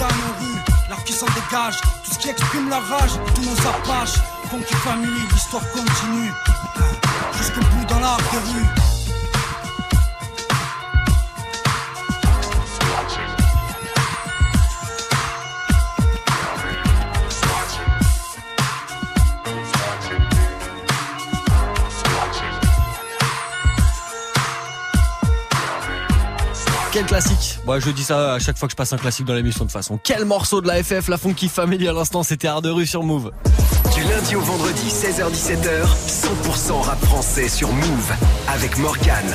Speaker 26: En rue, l'art qui s'en dégage, tout ce qui exprime la rage, tous nos apaches. Funky Family, l'histoire continue. Jusqu'au bout dans l'art de rue.
Speaker 1: Quel classique Moi je dis ça à chaque fois que je passe un classique dans l'émission de façon. Quel morceau de la FF, la Funky Family à l'instant, c'était Art de rue sur Move.
Speaker 3: Du lundi au vendredi, 16h-17h, 100% rap français sur Move avec Morgane.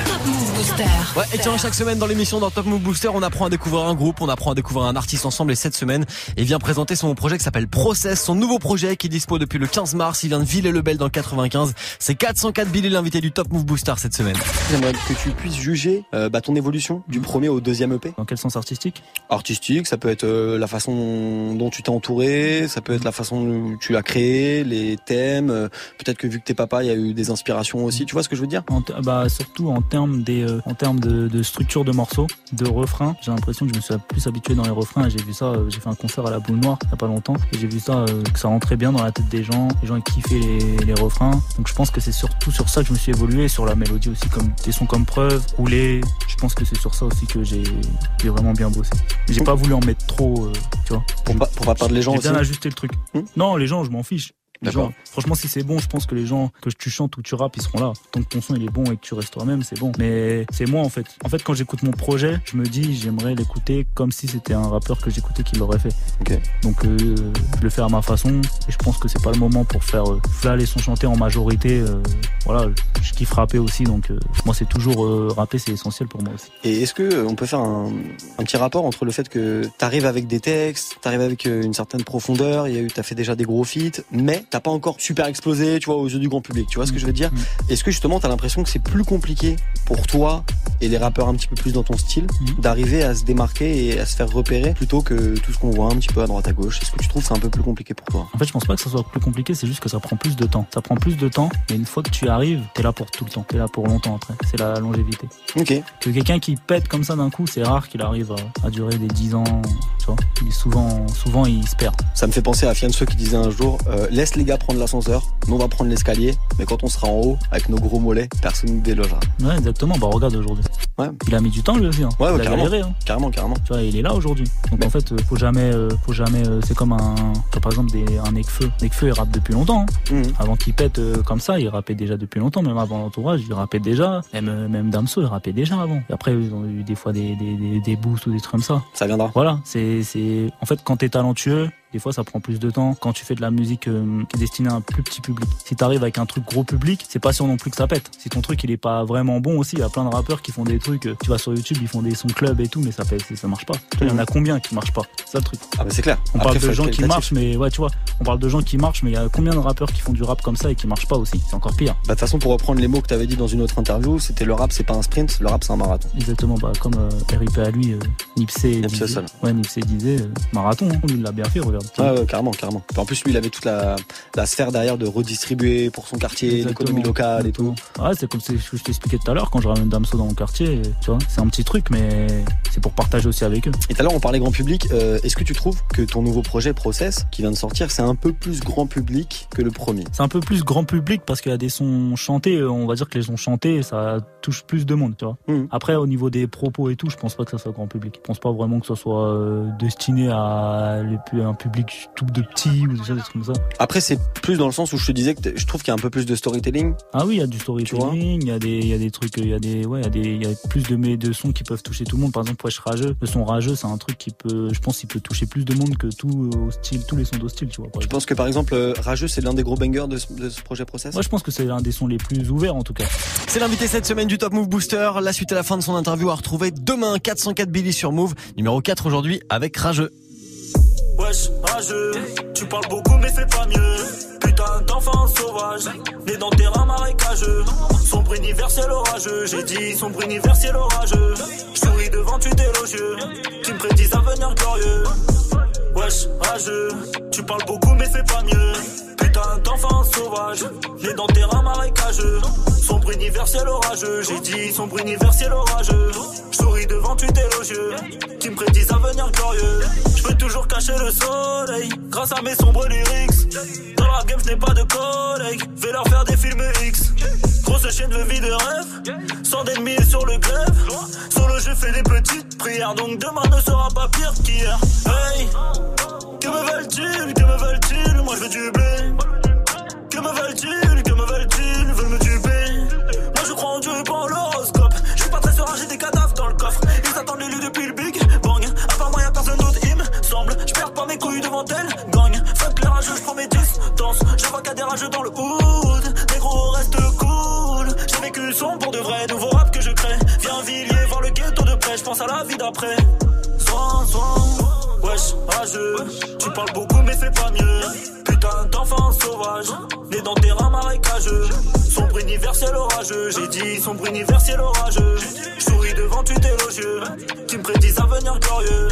Speaker 1: Ouais, et tiens, chaque semaine dans l'émission dans Top Move Booster, on apprend à découvrir un groupe, on apprend à découvrir un artiste ensemble et cette semaine, il vient présenter son projet qui s'appelle Process, son nouveau projet qui est dispo depuis le 15 mars, il vient de Villers-le-Bel dans le 95. C'est 404 Billy l'invité du Top Move Booster cette semaine.
Speaker 27: J'aimerais que tu puisses juger euh, bah, ton évolution du premier au deuxième EP.
Speaker 28: Dans quel sens artistique?
Speaker 27: Artistique, ça peut être euh, la façon dont tu t'es entouré, ça peut être la façon dont tu l'as créé, les thèmes. euh, Peut-être que vu que t'es papa, il y a eu des inspirations aussi. Tu vois ce que je veux dire?
Speaker 28: En bah, surtout en termes des, euh, en termes de, de structure de morceaux, de refrains. J'ai l'impression que je me suis plus habitué dans les refrains. J'ai vu ça. euh, j'ai fait un concert à la Boule Noire il y a pas longtemps et j'ai vu ça euh, que ça rentrait bien dans la tête des gens. Les gens kiffaient les, les refrains. Donc je pense que c'est surtout sur ça que je me suis évolué, sur la mélodie aussi, comme des sons comme preuve, rouler. Je pense que c'est sur ça aussi que j'ai j'ai vraiment bien bossé. J'ai pas voulu en mettre trop, euh, tu vois.
Speaker 27: Pour pas, pour pas perdre les gens
Speaker 28: J'ai
Speaker 27: aussi. Hmm
Speaker 28: bien ajusté le truc. Non, les gens, je m'en fiche. Gens, franchement, si c'est bon, je pense que les gens que tu chantes ou tu rappes, ils seront là. Tant que ton son il est bon et que tu restes toi-même, c'est bon. Mais c'est moi en fait. En fait, quand j'écoute mon projet, je me dis j'aimerais l'écouter comme si c'était un rappeur que j'écoutais qui l'aurait fait. Donc euh, je le fais à ma façon et je pense que c'est pas le moment pour faire euh, faire les sons chantés en majorité. euh, voilà, je kiffe rapper aussi, donc euh, moi c'est toujours rapper, c'est essentiel pour moi aussi.
Speaker 27: Et est-ce que on peut faire un, un petit rapport entre le fait que t'arrives avec des textes, t'arrives avec une certaine profondeur, il y a eu, t'as fait déjà des gros feats, mais t'as pas encore super explosé, tu vois, aux yeux du grand public. Tu vois ce que je veux dire Est-ce que justement t'as l'impression que c'est plus compliqué pour toi et les rappeurs un petit peu plus dans ton style d'arriver à se démarquer et à se faire repérer plutôt que tout ce qu'on voit un petit peu à droite à gauche? Est-ce que tu trouves que c'est un peu plus compliqué pour toi?
Speaker 28: En fait, je pense pas que ça soit plus compliqué, c'est juste que ça prend plus de temps. Ça prend plus de temps, mais une fois que tu arrives, t'es là pour tout le temps, t'es là pour longtemps après. C'est la longévité.
Speaker 27: Ok.
Speaker 28: Que quelqu'un qui pète comme ça d'un coup, c'est rare qu'il arrive à, à durer des 10 ans, tu vois. Souvent, souvent, il se perd.
Speaker 27: Ça me fait penser à Fianso qui disait un jour euh, laisse les gars prendre l'ascenseur, nous on va prendre l'escalier, mais quand on sera en haut avec nos gros mollets, personne ne délogera.
Speaker 28: Ouais, exactement. Bah, regarde aujourd'hui.
Speaker 27: Ouais.
Speaker 28: Il a mis du temps, lui aussi. Hein.
Speaker 27: Ouais, ouais,
Speaker 28: il a
Speaker 27: carrément.
Speaker 28: galéré, hein.
Speaker 27: Carrément, carrément.
Speaker 28: Tu vois, il est là aujourd'hui. Donc en fait, euh, faut jamais, euh, faut jamais. euh, c'est comme un, vois, par exemple, des, un Nekfeu. Nekfeu, il rappe depuis longtemps. hein.
Speaker 27: Mhm.
Speaker 28: Avant qu'il pète euh, comme ça, il rappait déjà depuis longtemps. Même avant l'entourage, il rappait déjà. Même, même Damso, il rappait déjà avant. Et après, ils ont eu des fois des, des, des, des boosts ou des trucs comme ça.
Speaker 27: Ça viendra.
Speaker 28: Voilà. C'est, c'est. En fait, quand t'es talentueux. Des fois, ça prend plus de temps quand tu fais de la musique euh, destinée à un plus petit public. Si t'arrives avec un truc gros public, c'est pas sûr non plus que ça pète. Si ton truc il est pas vraiment bon aussi, il y a plein de rappeurs qui font des trucs. euh, Tu vas sur YouTube, ils font des sons club et tout, mais ça pète, ça marche pas. Il y en a combien qui marchent pas? C'est ça le truc.
Speaker 27: Ah, mais c'est clair.
Speaker 28: On
Speaker 27: Après,
Speaker 28: parle de gens qui marchent, mais ouais, tu vois, on parle de gens qui marchent, mais il y a combien de rappeurs qui font du rap comme ça et qui marchent pas aussi? C'est encore pire.
Speaker 27: Bah, de toute façon, pour reprendre les mots que tu avais dit dans une autre interview, c'était le rap, c'est pas un sprint, le rap, c'est un marathon.
Speaker 28: Exactement, bah, comme euh, RIP à lui, euh, Nipsey,
Speaker 27: Nipsey
Speaker 28: disait, ouais, Nipsey disait euh, marathon, hein. lui il l'a bien fait, regarde.
Speaker 27: Ouais, ouais, carrément, carrément. En plus, lui, il avait toute la, la sphère derrière de redistribuer pour son quartier, l'économie locale et tout.
Speaker 28: Ouais, c'est comme ce que je t'expliquais tout à l'heure quand je ramène Damso dans mon quartier, tu vois, c'est un petit truc, mais c'est pour partager aussi avec eux.
Speaker 27: Et tout à l'heure, on parlait grand public. Euh, Est-ce que tu trouves que ton nouveau projet Process, qui vient de sortir, c'est un peu plus grand public que le premier?
Speaker 28: C'est un peu plus grand public parce qu'il y a des sons chantés, euh, on va dire que les sons chantés, ça touche plus de monde, tu vois.
Speaker 27: Mmh.
Speaker 28: Après, au niveau des propos et tout, je pense pas que ça soit grand public. Je pense pas vraiment que ça soit euh, destiné à un public public tout de petit ou des choses comme ça.
Speaker 27: Après, c'est plus dans le sens où je te disais que je trouve qu'il y a un peu plus de storytelling.
Speaker 28: Ah oui, il y a du storytelling, il y a des, il y a des trucs, il y a des, ouais, il y a des, il y a plus de, mes- de sons qui peuvent toucher tout le monde. Par exemple, Wesh Rageux, le son rageux, c'est un truc qui peut, je pense, il peut toucher plus de monde que tout style, tous les sons d'hostile, tu vois.
Speaker 27: Je pense que par exemple, euh, Rageux, c'est l'un des gros bangers de ce, de ce projet Process?
Speaker 28: Moi, je pense que c'est l'un des sons les plus ouverts, en tout cas.
Speaker 1: C'est l'invité cette semaine du Top Move Booster. La suite à la fin de son interview à retrouver demain 404 Billy sur Move. Numéro 4 aujourd'hui avec Rageux.
Speaker 29: Wesh, rageux, tu parles beaucoup mais fais pas mieux. Putain d'enfant sauvage, né dans terrain marécageux. Sombre universel orageux, j'ai dit sombre universel orageux. Je souris devant tu élogieux, qui me prédisent un avenir glorieux. Wesh, rageux, tu parles beaucoup mais fais pas mieux. Putain d'enfant sauvage, né dans terrain marécageux. Sombre universel orageux, j'ai dit sombre universel orageux. Souris devant tu élogieux, qui me prédisent un avenir glorieux. Je peux toujours cacher le soleil, grâce à mes sombres lyrics. Dans la game, je n'ai pas de collègues, vais leur faire des films X. Grosse chaîne de vie de rêve, sans d'ennemis sur le glaive. Solo, je fais des petites prières, donc demain ne sera pas pire qu'hier. Hey, que me veulent-ils, que me veulent-ils? Moi je veux du blé. Que me veulent-ils, que me veulent-ils? Pas mes couilles devant elle, gagne. Fuck les rageux, je prends mes distances. Je vois a des rageux dans le hood. Négro, reste cool. J'ai vécu son pour de vrai, nouveau rap que je crée. Viens Villiers, voir le ghetto de près. Je pense à la vie d'après. Soin, soin. Wesh, rageux, tu parles beaucoup mais fais pas mieux. Putain d'enfant sauvage, né dans terrain marécageux. Sombre universel orageux, j'ai dit sombre universel orageux. Je souris devant tu élogieux, qui me prédisent un avenir glorieux.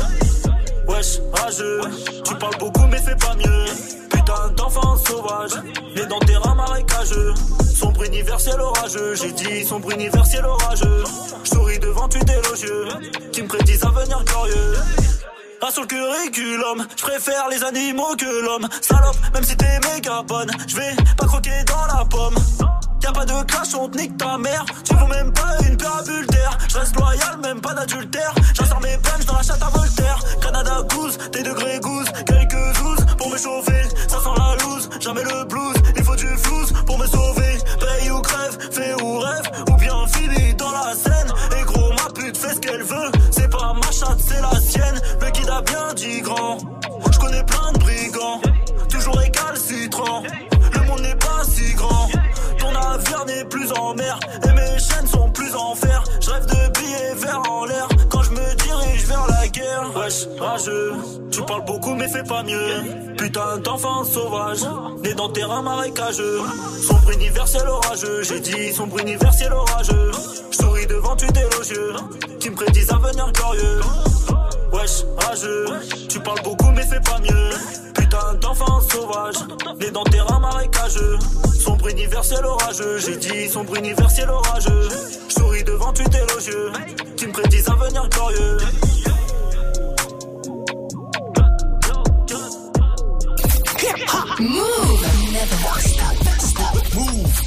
Speaker 29: Wesh, rageux, tu parles beaucoup mais fais pas mieux. Putain d'enfant sauvage, né dans terrain marécageux. Sombre universel orageux, j'ai dit sombre universel orageux. Je souris devant tu élogieux, qui me prédisent un avenir glorieux. Pas sur le curriculum, je préfère les animaux que l'homme. Salope, même si t'es méga bonne, je vais pas croquer dans la pomme. Y'a pas de clash, on te nique ta mère. Tu vaux même pas une parabule d'air. Je reste loyal, même pas d'adultère. J'insère mes punch dans la chatte à Voltaire. Canada goose, tes degrés goose. Quelques douze pour me chauffer. Ça sent la loose, jamais le blues. Il faut du flouze pour me sauver. Paye ou crève, fais ou rêve. Ou bien fini dans la scène. Et gros, ma pute fait ce qu'elle veut. C'est pas ma chatte, c'est la sienne. Le guide a bien dit grand. Je connais plein de brigands. Toujours récalcitrant. Le monde n'est pas si grand. Plus en mer et mes chaînes sont plus en fer. Je rêve de billets verts en l'air quand je me dirige vers la guerre. Wesh, rageux, tu parles beaucoup mais fais pas mieux. Putain d'enfant sauvage, né dans terrain marécageux. Sombre universel orageux, j'ai dit sombre universel orageux. Je souris devant tu élogieux, qui me prédisent un avenir glorieux. Wesh, rageux, tu parles beaucoup mais fais pas mieux. Putain d'enfant sauvage, né dans terrain marécageux. Sombre universel orageux, j'ai dit sombre universel orageux. Souris devant tu élogieux, qui me prédisent un avenir glorieux.
Speaker 9: Move.
Speaker 30: Move.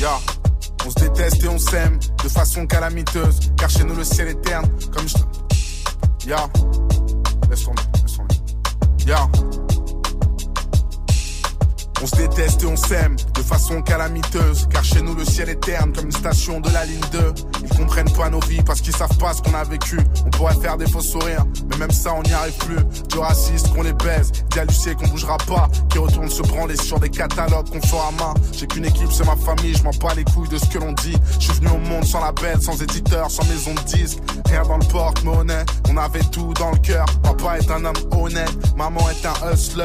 Speaker 30: Yeah. Déteste et on s'aime de façon calamiteuse. Car chez nous le ciel est terne. Comme je. Yeah. Laisse tomber, laisse tomber. Yeah. On se déteste et on s'aime de façon calamiteuse. Car chez nous le ciel est terne comme une station de la ligne 2. Ils comprennent pas nos vies parce qu'ils savent pas ce qu'on a vécu. On pourrait faire des faux sourires, mais même ça on n'y arrive plus. Du raciste qu'on les baise, d'halluciner qu'on bougera pas. Qui retourne se branler sur des catalogues qu'on fera à main. J'ai qu'une équipe, c'est ma famille, je m'en bats les couilles de ce que l'on dit. Je suis venu au monde sans label, sans éditeur, sans maison de disque. Rien dans le porte-monnaie, on avait tout dans le cœur. Papa est un homme honnête, maman est un hustler.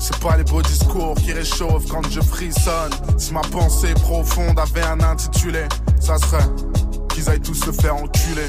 Speaker 30: C'est pas les beaux discours qui réchauffent quand je frissonne. Si ma pensée profonde avait un intitulé, ça serait qu'ils aillent tous se faire enculer.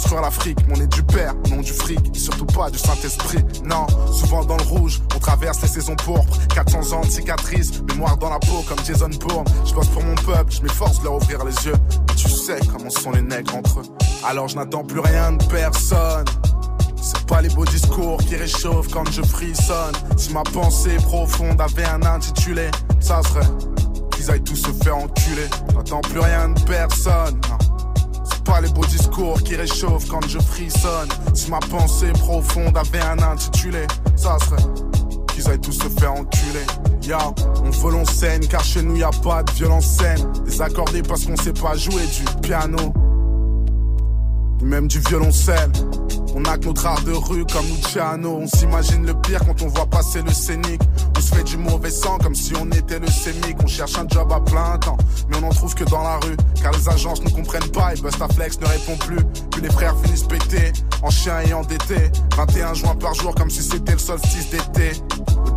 Speaker 30: l'Afrique. Mais on est du père, non du fric, et surtout pas du Saint-Esprit. Non, souvent dans le rouge, on traverse les saisons pourpres. 400 ans de cicatrices, mémoire dans la peau comme Jason Bourne. Je bosse pour mon peuple, je m'efforce de leur ouvrir les yeux. Tu sais comment sont les nègres entre eux. Alors je n'attends plus rien de personne. C'est pas les beaux discours qui réchauffent quand je frissonne. Si ma pensée profonde avait un intitulé, ça serait qu'ils aillent tous se faire enculer. J'attends plus rien de personne. C'est pas les beaux discours qui réchauffent quand je frissonne. Si ma pensée profonde avait un intitulé, ça serait qu'ils aillent tous se faire enculer. Ya, on veut l'on scène car chez nous y a pas de violence saine. Désaccordé parce qu'on sait pas jouer du piano. Même du violoncelle. On a que notre art de rue comme Luciano. On s'imagine le pire quand on voit passer le scénic. On se fait du mauvais sang comme si on était le sémic. On cherche un job à plein temps, mais on n'en trouve que dans la rue. Car les agences ne comprennent pas et Bustaflex ne répond plus. Puis les frères finissent pétés, en chien et endettés. 21 juin par jour comme si c'était le solstice d'été.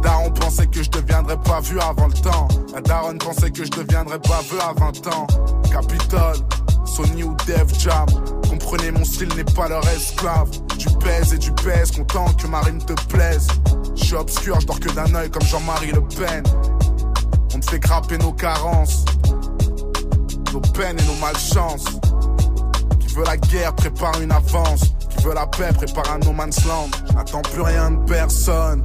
Speaker 30: Daron pensait que je deviendrais pas vu avant le temps. La pensait que je deviendrais pas vu à 20 ans. Capitole, Sony ou Def Jam. Comprenez, mon style n'est pas leur esclave. Tu pèses et tu pèses, content que ma rime te plaise. Je suis obscur, je dors que d'un œil comme Jean-Marie Le Pen. On te fait grapper nos carences, nos peines et nos malchances. Qui veut la guerre prépare une avance. Qui veut la paix prépare un no man's land. Je n'attends plus rien de personne.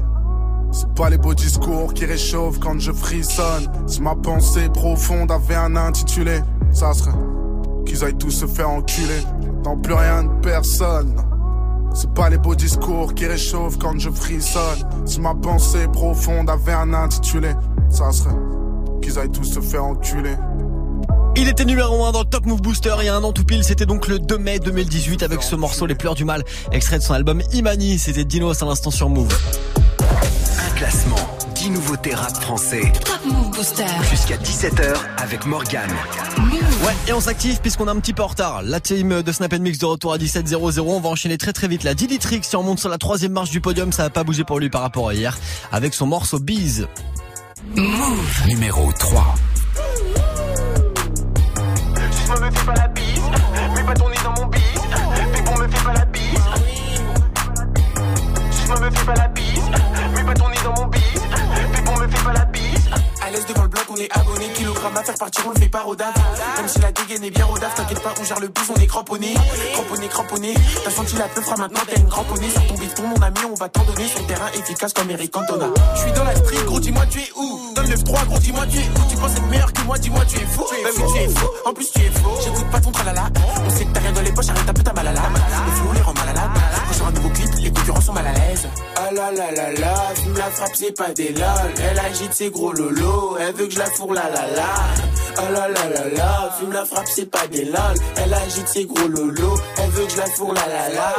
Speaker 30: C'est pas les beaux discours qui réchauffent quand je frissonne. Si ma pensée profonde avait un intitulé, ça serait qu'ils aillent tous se faire enculer. J'attends plus rien de personne. C'est pas les beaux discours qui réchauffent quand je frissonne. Si ma pensée profonde avait un intitulé, ça serait qu'ils aillent tous se faire enculer.
Speaker 1: Il était numéro 1 dans le Top Move Booster il y a un an tout pile, c'était donc le 2 mai 2018 avec ce morceau Les Pleurs du Mal, extrait de son album Imani, c'était Dinos à l'instant sur Move.
Speaker 3: Un classement, 10 nouveautés rap français.
Speaker 9: Top Move Booster.
Speaker 3: Jusqu'à 17h avec Morgane.
Speaker 1: Ouais, et on s'active puisqu'on est un petit peu en retard. La team de Snap Mix de retour à 17.00. On va enchaîner très très vite. La Diditrix, si on monte sur la troisième marche du podium, ça va pas bouger pour lui par rapport à hier. Avec son morceau Bees.
Speaker 9: Move.
Speaker 2: Numéro 3.
Speaker 31: Je me fais pas la bise, mets pas ton nez dans mon bise. Pépon me fait pas la bise. Je me fais pas la Kilogramme à faire partir, on le fait pas rodave. Comme si la dégaine est bien rodave, t'inquiète pas, on gère le bus, on est cramponné. Cramponné, cramponné. T'as senti la peu fera maintenant, t'as une cramponnée. Sur ton bifton, mon ami, on va t'en donner. Sur le terrain efficace comme Eric Cantona. Je suis dans la street, gros, dis-moi, tu es où? Dans le 9-3, gros, dis-moi, tu es où? Tu penses être meilleur que moi, dis-moi, tu es fou. Oui, tu es fou. En plus, tu es faux. J'écoute pas ton tralala. On sait que t'as rien dans les poches, arrête un peu ta malala. Le flow les clip, les concurrents sont mal à l'aise. Ah là fume la frappe, c'est pas des lol. Elle agite ses gros lolos, elle veut que je la fourre la la la. Ah là là là là, fume la frappe, c'est pas des lol. Elle agite ses gros lolos, elle veut que je la fourre la la la.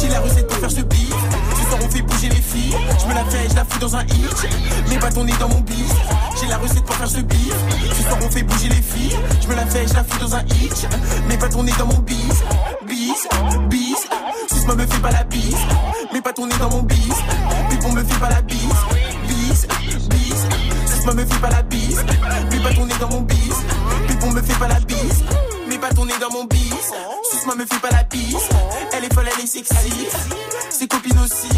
Speaker 31: J'ai la recette pour faire ce beat. Ce soir on fait bouger les filles. Je me la fais, je la fous dans un hit. Pas ton nez dans mon bis. J'ai la recette pour faire ce beat. Ce soir on fait bouger les filles. Je me la fais, je la fous dans un hit. Pas ton nez dans mon bis. Bis, bis. Sisma me fait pas la bise. Mets pas ton nez dans mon bis. Pipon me fait pas la bise. Bis, bis. Sisma me fait pas la bise. Mets pas ton nez dans mon bis. Pipon me fait pas la bise. Mets pas ton nez dans mon bis. Sisma me fait pas la bise. Elle est folle, elle est sexy. Ses copines aussi.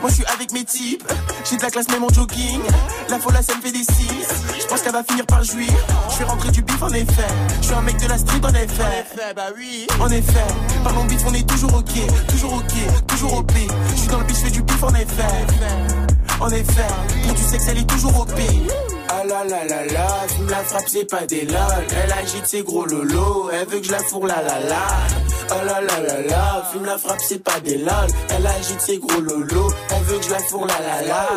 Speaker 31: Moi je suis avec mes types. J'ai de la classe même en jogging. La folle, ça me fait des cils. Je pense qu'elle va finir par jouir. Je vais rentrer du bif en effet. Je suis un mec de la street en effet. bah oui. En effet. Parlons bif, on est toujours ok. Toujours ok. Toujours OP. Je suis dans le bif, je fais du bif en effet. En effet. Pour du sexe, elle est toujours OP. Là là là, fume la frappe, c'est pas des lol. Elle agite ses gros lolos, elle veut que je la fourre la la la. Ah là là là là, fume la frappe, c'est pas des lol. Elle agite ses gros lolos, elle veut que je la fourre la la la.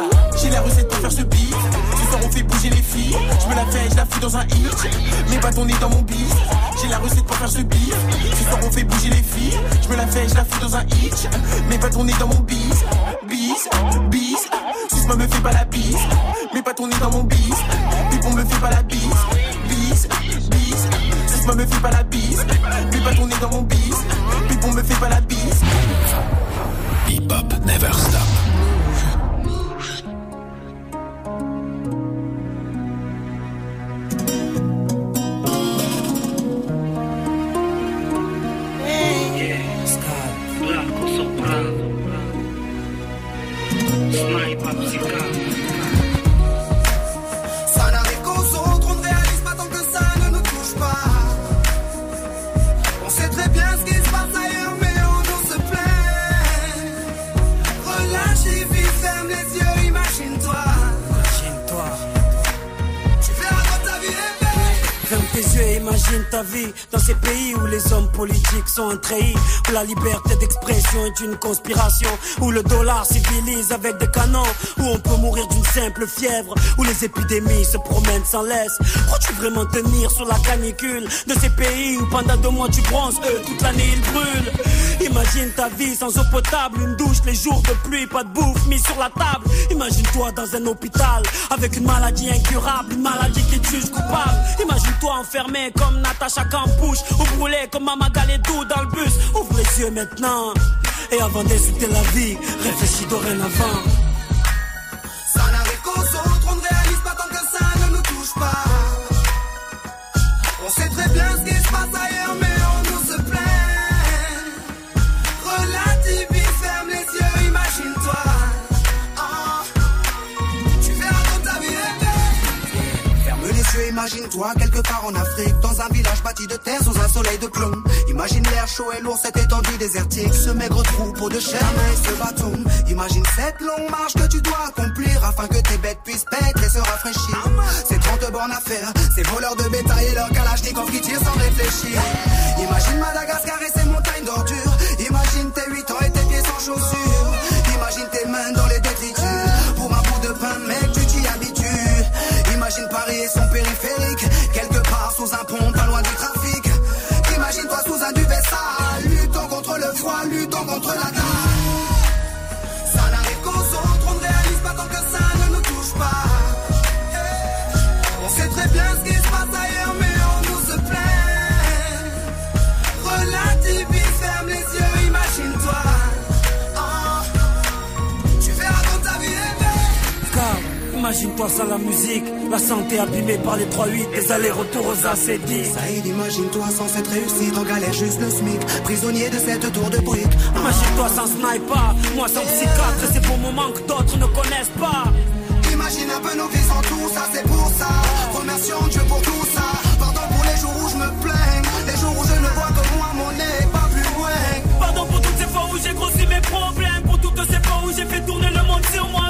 Speaker 31: J'ai la recette pour faire ce beat. Ce soir on fait bouger les filles. Je me la fais, je la fous dans un hit. Mes bâtons nez dans mon bis. J'ai la recette pour faire ce beat. Ce soir on fait bouger les filles. Je me la fais, je la fous dans un hit. Mes bâtons nez dans mon bis. Bis, bis. Suce-moi me fais pas la bise. Mes bâtons nez dans mon bis. Pipon me fait pas la bise. Bis, bis. Suce-moi me fais pas la bise. Mes bâtons nez dans mon bis. Pipon me fait pas la bise.
Speaker 13: Hip Hop Never Stop.
Speaker 2: Imagine ta vie dans ces pays où les hommes politiques sont un treillis, où la liberté d'expression est une conspiration, où le dollar civilise avec des canons, où on peut mourir d'une simple fièvre, où les épidémies se promènent sans laisse. Crois-tu vraiment tenir sur la canicule de ces pays où pendant deux mois tu bronzes, eux toute l'année ils brûlent? Imagine ta vie sans eau potable, une douche les jours de pluie, pas de bouffe mis sur la table. Imagine-toi dans un hôpital avec une maladie incurable, une maladie qui te coupable. Imagine-toi enfermé comme Natacha Campouche ou brûlé comme Mama Galedou dans le bus. Ouvre les yeux maintenant et avant d'insulter la vie, réfléchis dorénavant.
Speaker 32: Imagine-toi quelque part en Afrique, dans un village bâti de terre sous un soleil de plomb. Imagine l'air chaud et lourd, cette étendue désertique, ce maigre troupeau de chair et ce bâton. Imagine cette longue marche que tu dois accomplir afin que tes bêtes puissent paître et se rafraîchir. Ces 30 bornes à faire, ces voleurs de bétail et leurs kalachnikov qui tirent sans réfléchir. Imagine Madagascar et ses montagnes d'ordures. Imagine tes 8 ans et tes pieds sans chaussures. Imagine tes mains dans les détritus. Imagine-toi
Speaker 2: sans la musique, la santé abîmée par les 3-8, les allers-retours aux acédiques.
Speaker 32: Saïd, imagine-toi sans cette réussite, en galère juste le SMIC, prisonnier de cette tour de briques.
Speaker 2: Imagine-toi sans sniper, moi sans psychiatre, c'est pour moment que d'autres ne connaissent pas.
Speaker 32: Imagine un peu nos vies sans tout ça, c'est pour ça. Remercions Dieu pour tout ça. Pardon pour les jours où je me plains, les jours où je ne vois que moi, mon nez, pas plus loin.
Speaker 2: Pardon pour toutes ces fois où j'ai grossi mes problèmes, pour toutes ces fois où j'ai fait tourner le monde sur moi-même.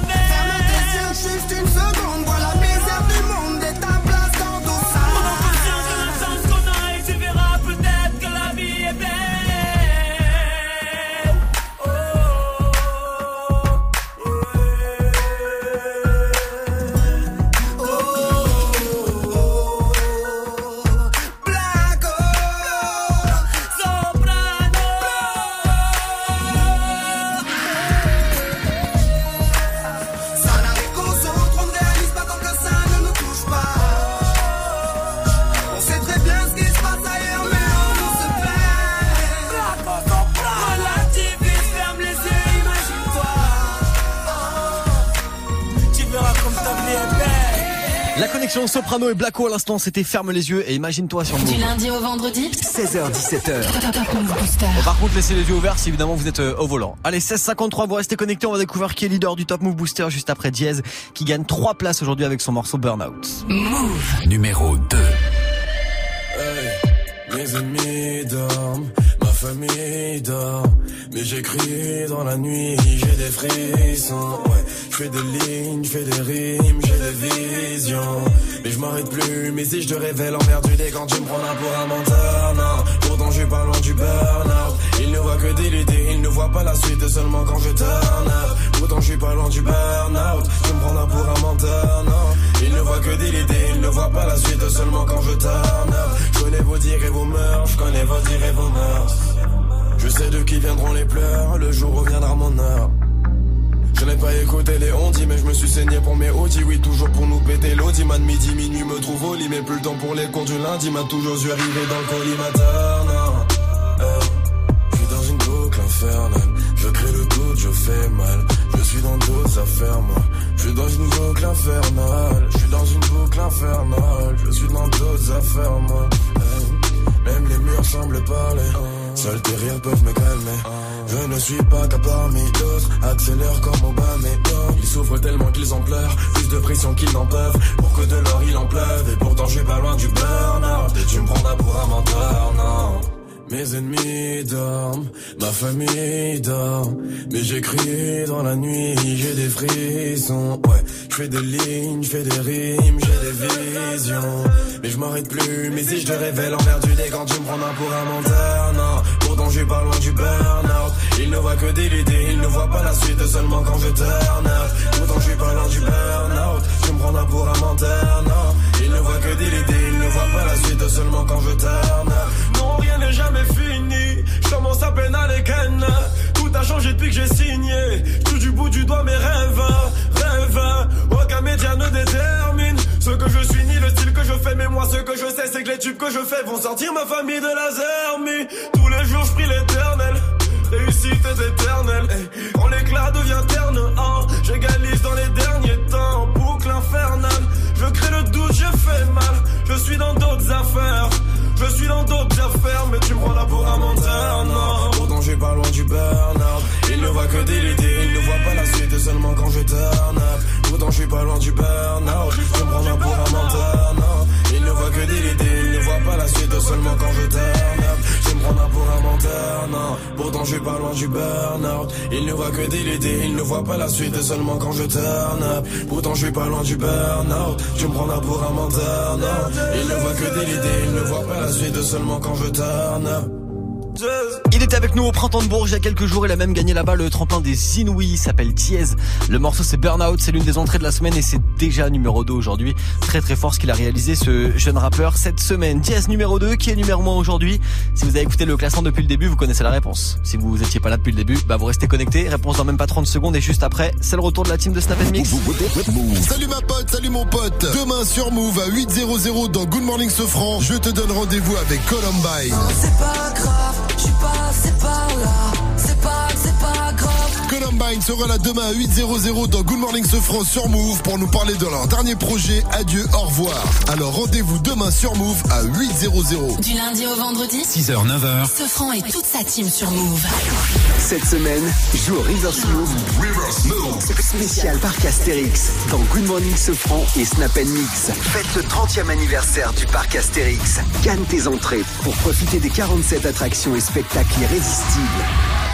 Speaker 1: Soprano et Blacko à l'instant, c'était ferme les yeux et imagine-toi sur
Speaker 9: Du
Speaker 1: Move.
Speaker 9: lundi au vendredi
Speaker 3: 16h17h.
Speaker 9: Top Move Booster.
Speaker 1: Bon, Par contre, laissez les yeux ouverts si évidemment vous êtes euh, au volant. Allez, 16h53, vous restez connectés, on va découvrir qui est leader du Top Move Booster juste après Diez, qui gagne 3 places aujourd'hui avec son morceau Burnout.
Speaker 9: Move.
Speaker 13: Numéro 2.
Speaker 33: Mes ennemis dorment, mais j'écris dans la nuit, j'ai des frissons, ouais, je des lignes, je fais des rimes, j'ai des visions, mais je m'arrête plus, mais si je te révèle emmerdé quand tu me prends là pour un menteur, non, pourtant je suis pas loin du burn-out, il ne voit que des l'idée, il ne voit pas la suite seulement quand je turn pourtant je suis pas loin du burn-out. Tu me prendras pour un menteur, non. Il ne voit que des idées, il ne voit pas la suite seulement quand je turn up. Je connais vos dires et vos mœurs, je connais vos dires et vos mœurs. Je sais de qui viendront les pleurs, le jour où viendra mon heure. Je n'ai pas écouté les ondis, mais je me suis saigné pour mes audis. Oui, toujours pour nous péter l'audi. Man, midi, minuit, me trouve au lit, mais plus le temps pour les cours du lundi. M'a toujours dû arriver dans le collimateur, non. Hey. Je suis dans une boucle infernale. Je crée le doute, je fais mal. Je suis dans d'autres affaires, moi. Je suis dans une boucle infernale. Je suis dans une boucle infernale. Je suis dans d'autres affaires, moi. Hey. Même les murs semblent parler. Seuls tes rires peuvent me calmer. Je ne suis pas qu'à parmi d'autres. Accélère comme Obama Ils souffrent tellement qu'ils en pleurent. Plus de pression qu'ils n'en peuvent. Pour que de l'or il en pleuve. Et pourtant je pas loin du burn-out. Et tu me prendras pour un menteur, non. Mes ennemis dorment, ma famille dort, mais j'écris dans la nuit, j'ai des frissons, ouais, je fais des lignes, je fais des rimes, j'ai des visions, mais je m'arrête plus, mais si je te révèle envers du dé quand tu me prends un pour un menteur, non, pourtant suis pas loin du burn-out, il ne voit que des idées, il ne voit pas la suite seulement quand je turn up, pourtant je suis pas loin du burn-out, tu me prends un pour un menteur, non, que des idées, il ne voit pas la suite seulement quand je up, non rien n'est jamais fini. Je commence à peine à les. Tout a changé depuis que j'ai signé. Tout du bout du doigt mes rêves, rêves. Aucun média ne détermine ce que je suis ni le style que je fais. Mais moi, ce que je sais, c'est que les tubes que je fais vont sortir ma famille de la zermie. Tous les jours, je prie l'éternel. Réussite est éternelle. Hey. Quand l'éclat devient terne, hein, j'égalise dans les derniers temps. Boucle infernale. Je crée le Je suis dans d'autres affaires. Je suis dans d'autres affaires, mais tu me prends là pour un menteur, non. Pourtant, j'ai pas loin du burn-out. Il ne voit que des idées, il ne voit pas la suite seulement quand je turn up. Pourtant, je suis pas loin du burn-out. Tu me prends là pour un menteur, non. Il ne voit que des idées, voit pas la suite seulement quand je turn up. Tu me prends pour un menteur, non. Pourtant, je suis pas loin du burn-out. Il ne voit que des idées, il ne voit pas la suite seulement quand je turn. Pourtant, je suis pas loin du burn-out. Tu me prends pour un menteur, non. Il ne voit que des idées, il ne voit pas la suite seulement quand je turn.
Speaker 1: Il était avec nous au printemps de Bourges il y a quelques jours. Il a même gagné là-bas le tremplin des Inouïs. Il s'appelle Diez. Le morceau c'est Burnout. C'est l'une des entrées de la semaine et c'est déjà numéro 2 aujourd'hui. Très très fort ce qu'il a réalisé ce jeune rappeur cette semaine. Diez numéro 2 qui est numéro 1 aujourd'hui. Si vous avez écouté le classement depuis le début, vous connaissez la réponse. Si vous étiez pas là depuis le début, bah vous restez connecté. Réponse dans même pas 30 secondes et juste après, c'est le retour de la team de Snap Mix.
Speaker 19: Salut ma pote, salut mon pote. Demain sur Move à 8.00 dans Good Morning Sofran, je te donne rendez-vous avec Columbine.
Speaker 34: Suis pas là.
Speaker 19: Columbine sera là demain à 8.00 dans Good Morning Sofran sur Move pour nous parler de leur dernier projet Adieu, au revoir. Alors rendez-vous demain sur Move à 8.00.
Speaker 9: Du lundi au vendredi
Speaker 19: 6h, 9h.
Speaker 9: Sofran et toute sa team sur Move.
Speaker 3: Cette semaine, joue au Reverse Move. Spécial Parc Astérix dans Good Morning Sofran et Snap Mix. Faites le 30e anniversaire du Parc Astérix. Gagne tes entrées pour profiter des 47 attractions et spectacles irrésistibles.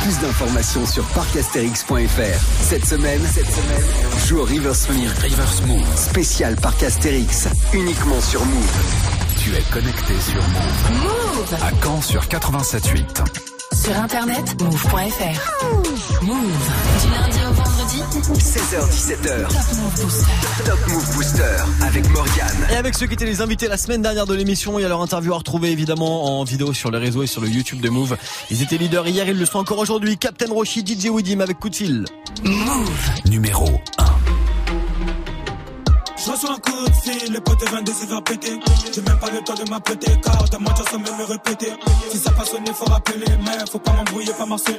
Speaker 3: Plus d'informations sur parcastérix.fr. Cette semaine, cette semaine, joue au Reverse Move. Reverse Move. Spécial Parc Astérix. Uniquement sur Move.
Speaker 13: Tu es connecté sur Move.
Speaker 9: Move
Speaker 13: À Caen sur 87.8.
Speaker 9: Sur internet, move.fr. Move. Du lundi au vendredi
Speaker 3: 16h17h.
Speaker 9: Top Move Booster.
Speaker 3: Top Move Booster avec Morgane.
Speaker 1: Et avec ceux qui étaient les invités la semaine dernière de l'émission, il y a leur interview à retrouver évidemment en vidéo sur les réseaux et sur le YouTube de Move. Ils étaient leaders hier, ils le sont encore aujourd'hui. Captain Roshi, DJ Widim avec coup de fil.
Speaker 9: Move.
Speaker 13: Numéro 1.
Speaker 4: Je reçois un coup de fil, les potes viennent de se faire péter. J'ai même pas le temps de m'apprêter, car dans sans même me répéter. Si ça passe sonné, faut rappeler, mais faut pas m'embrouiller, pas marceler.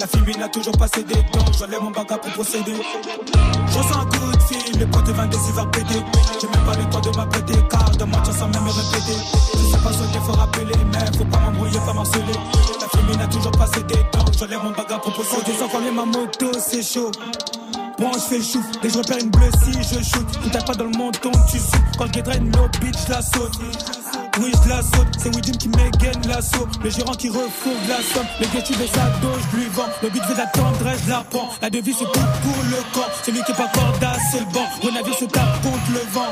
Speaker 4: La fille n'a toujours pas cédé, donc je lève mon bagage pour procéder. Je reçois un coup de fil, les potes viennent de se faire péter. J'ai même pas le temps de m'apprêter, car dans sans même me répéter. Si ça passe sonné, faut rappeler, mais faut pas m'embrouiller, pas marceler. La fille n'a toujours pas cédé, donc je lève mon bagage pour procéder. Sans quand ma moto, c'est chaud. Bon, je fais chouf, et je repère une bleue si je shoot. Tu t'as pas dans le menton, tu sautes. Quand je draine no bitch, la saute. Oui, je la saute, c'est Widim qui m'égaine l'assaut. Le gérant qui refourgue la somme. Le tu veux sa dos, je lui vends. Le but, c'est d'attendre, je la prends. La devise se coupe pour le camp. Celui qui est pas cordasse, c'est le banc. Le navire se tape contre le vent.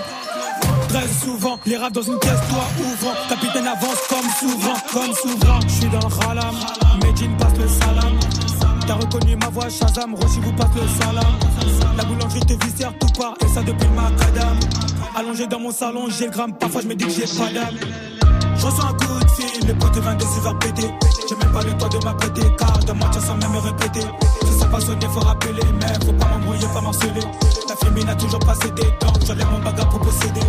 Speaker 4: Souvent, les rats dans une pièce, toi ouvrant. Capitaine avance comme souverain, comme souverain. Je suis dans le ralam, Medine passe le salam. T'as reconnu ma voix, Shazam, Roshi vous passe le salam. La boulangerie te viscère tout part, et ça depuis le macadam. Allongé dans mon salon, j'ai le gramme, parfois je me dis que j'ai pas d'âme. Je reçois un coup de fil, le pote vient de se faire péter. J'ai même pas le temps de m'apprêter, car de mentir sans même me répéter. Si ça pas sonné, faut rappeler, mais faut pas m'embrouiller, pas m'harceler. La fémine a toujours passé des dents, j'enlève mon bagarre pour posséder.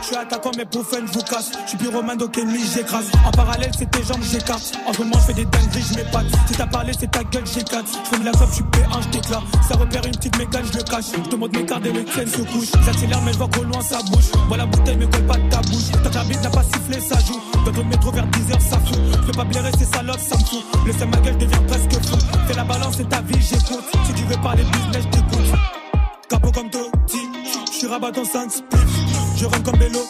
Speaker 4: Je suis attaquant, mais pour vous casse. Je suis pyromane, donc ennemi, j'écrase. En parallèle, c'est tes jambes, j'écarte. En ce moment, je fais des dingueries, je m'épate. Si t'as parlé, c'est ta gueule, j'éclate. Je de la clope, je suis P1, je t'éclate. Ça repère une petite mécane, je le cache. Je te montre mes cartes et les tiennes se couchent. J'accélère, mais je vois qu'au loin, ça bouge. Moi, la bouteille, mais colle pas de ta bouche. Tant la bite n'a pas sifflé, ça joue. Dans le métro vers 10h, ça fout. Je peux pas blairer, c'est salope, ça me fout. Laissez ma gueule, devient presque fou. Fais la balance, c'est ta Si tu veux parler business, je t'écoute. Capot comme Toti, je suis rabat en 5 spliff. Je rentre comme Bello,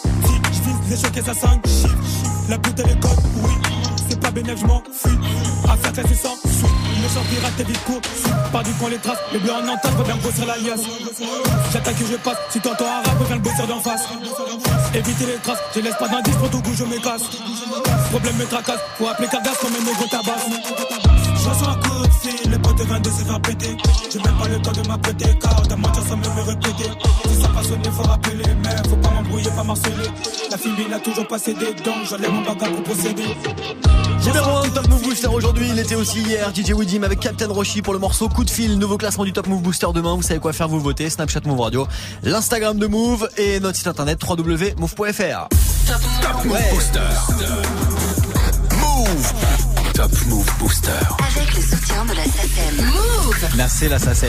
Speaker 4: je vise les choquets à 5 chiffres. La bouteille est code, oui. C'est pas bénéfique, je m'en fuis. Affaire classée sans suite. Sort pirate, t'es vite court. Par du coin les traces, les bleus en entente, faut bien grossir la liasse. J'attaque et je passe. Si t'entends un rap, viens le bosser d'en face. Éviter les traces, je laisse pas d'indice pour tout goût, je me casse. Problème me tracasse, faut appeler Cargas comme un négo tabasse. Je un coup de fil, les potes viennent de se faire péter. J'ai même pas le temps de m'apprêter, car de mentir sans même me répéter. Si ça pas sonné, faut rappeler, mais faut pas m'embrouiller, pas marceler. La fille a toujours passé des dents, j'enlève mon bagarre pour procéder.
Speaker 1: Numéro 1 Top Move Booster aujourd'hui, il était aussi hier. DJ Widim avec Captain Roshi pour le morceau Coup de fil. Nouveau classement du Top Move Booster demain. Vous savez quoi faire, vous votez. Snapchat Move Radio, l'Instagram de Move et notre site internet www.move.fr.
Speaker 13: Top Move Booster. Move. Top Move Booster.
Speaker 35: Avec le soutien de la SACEM. Move
Speaker 1: Merci la SACEM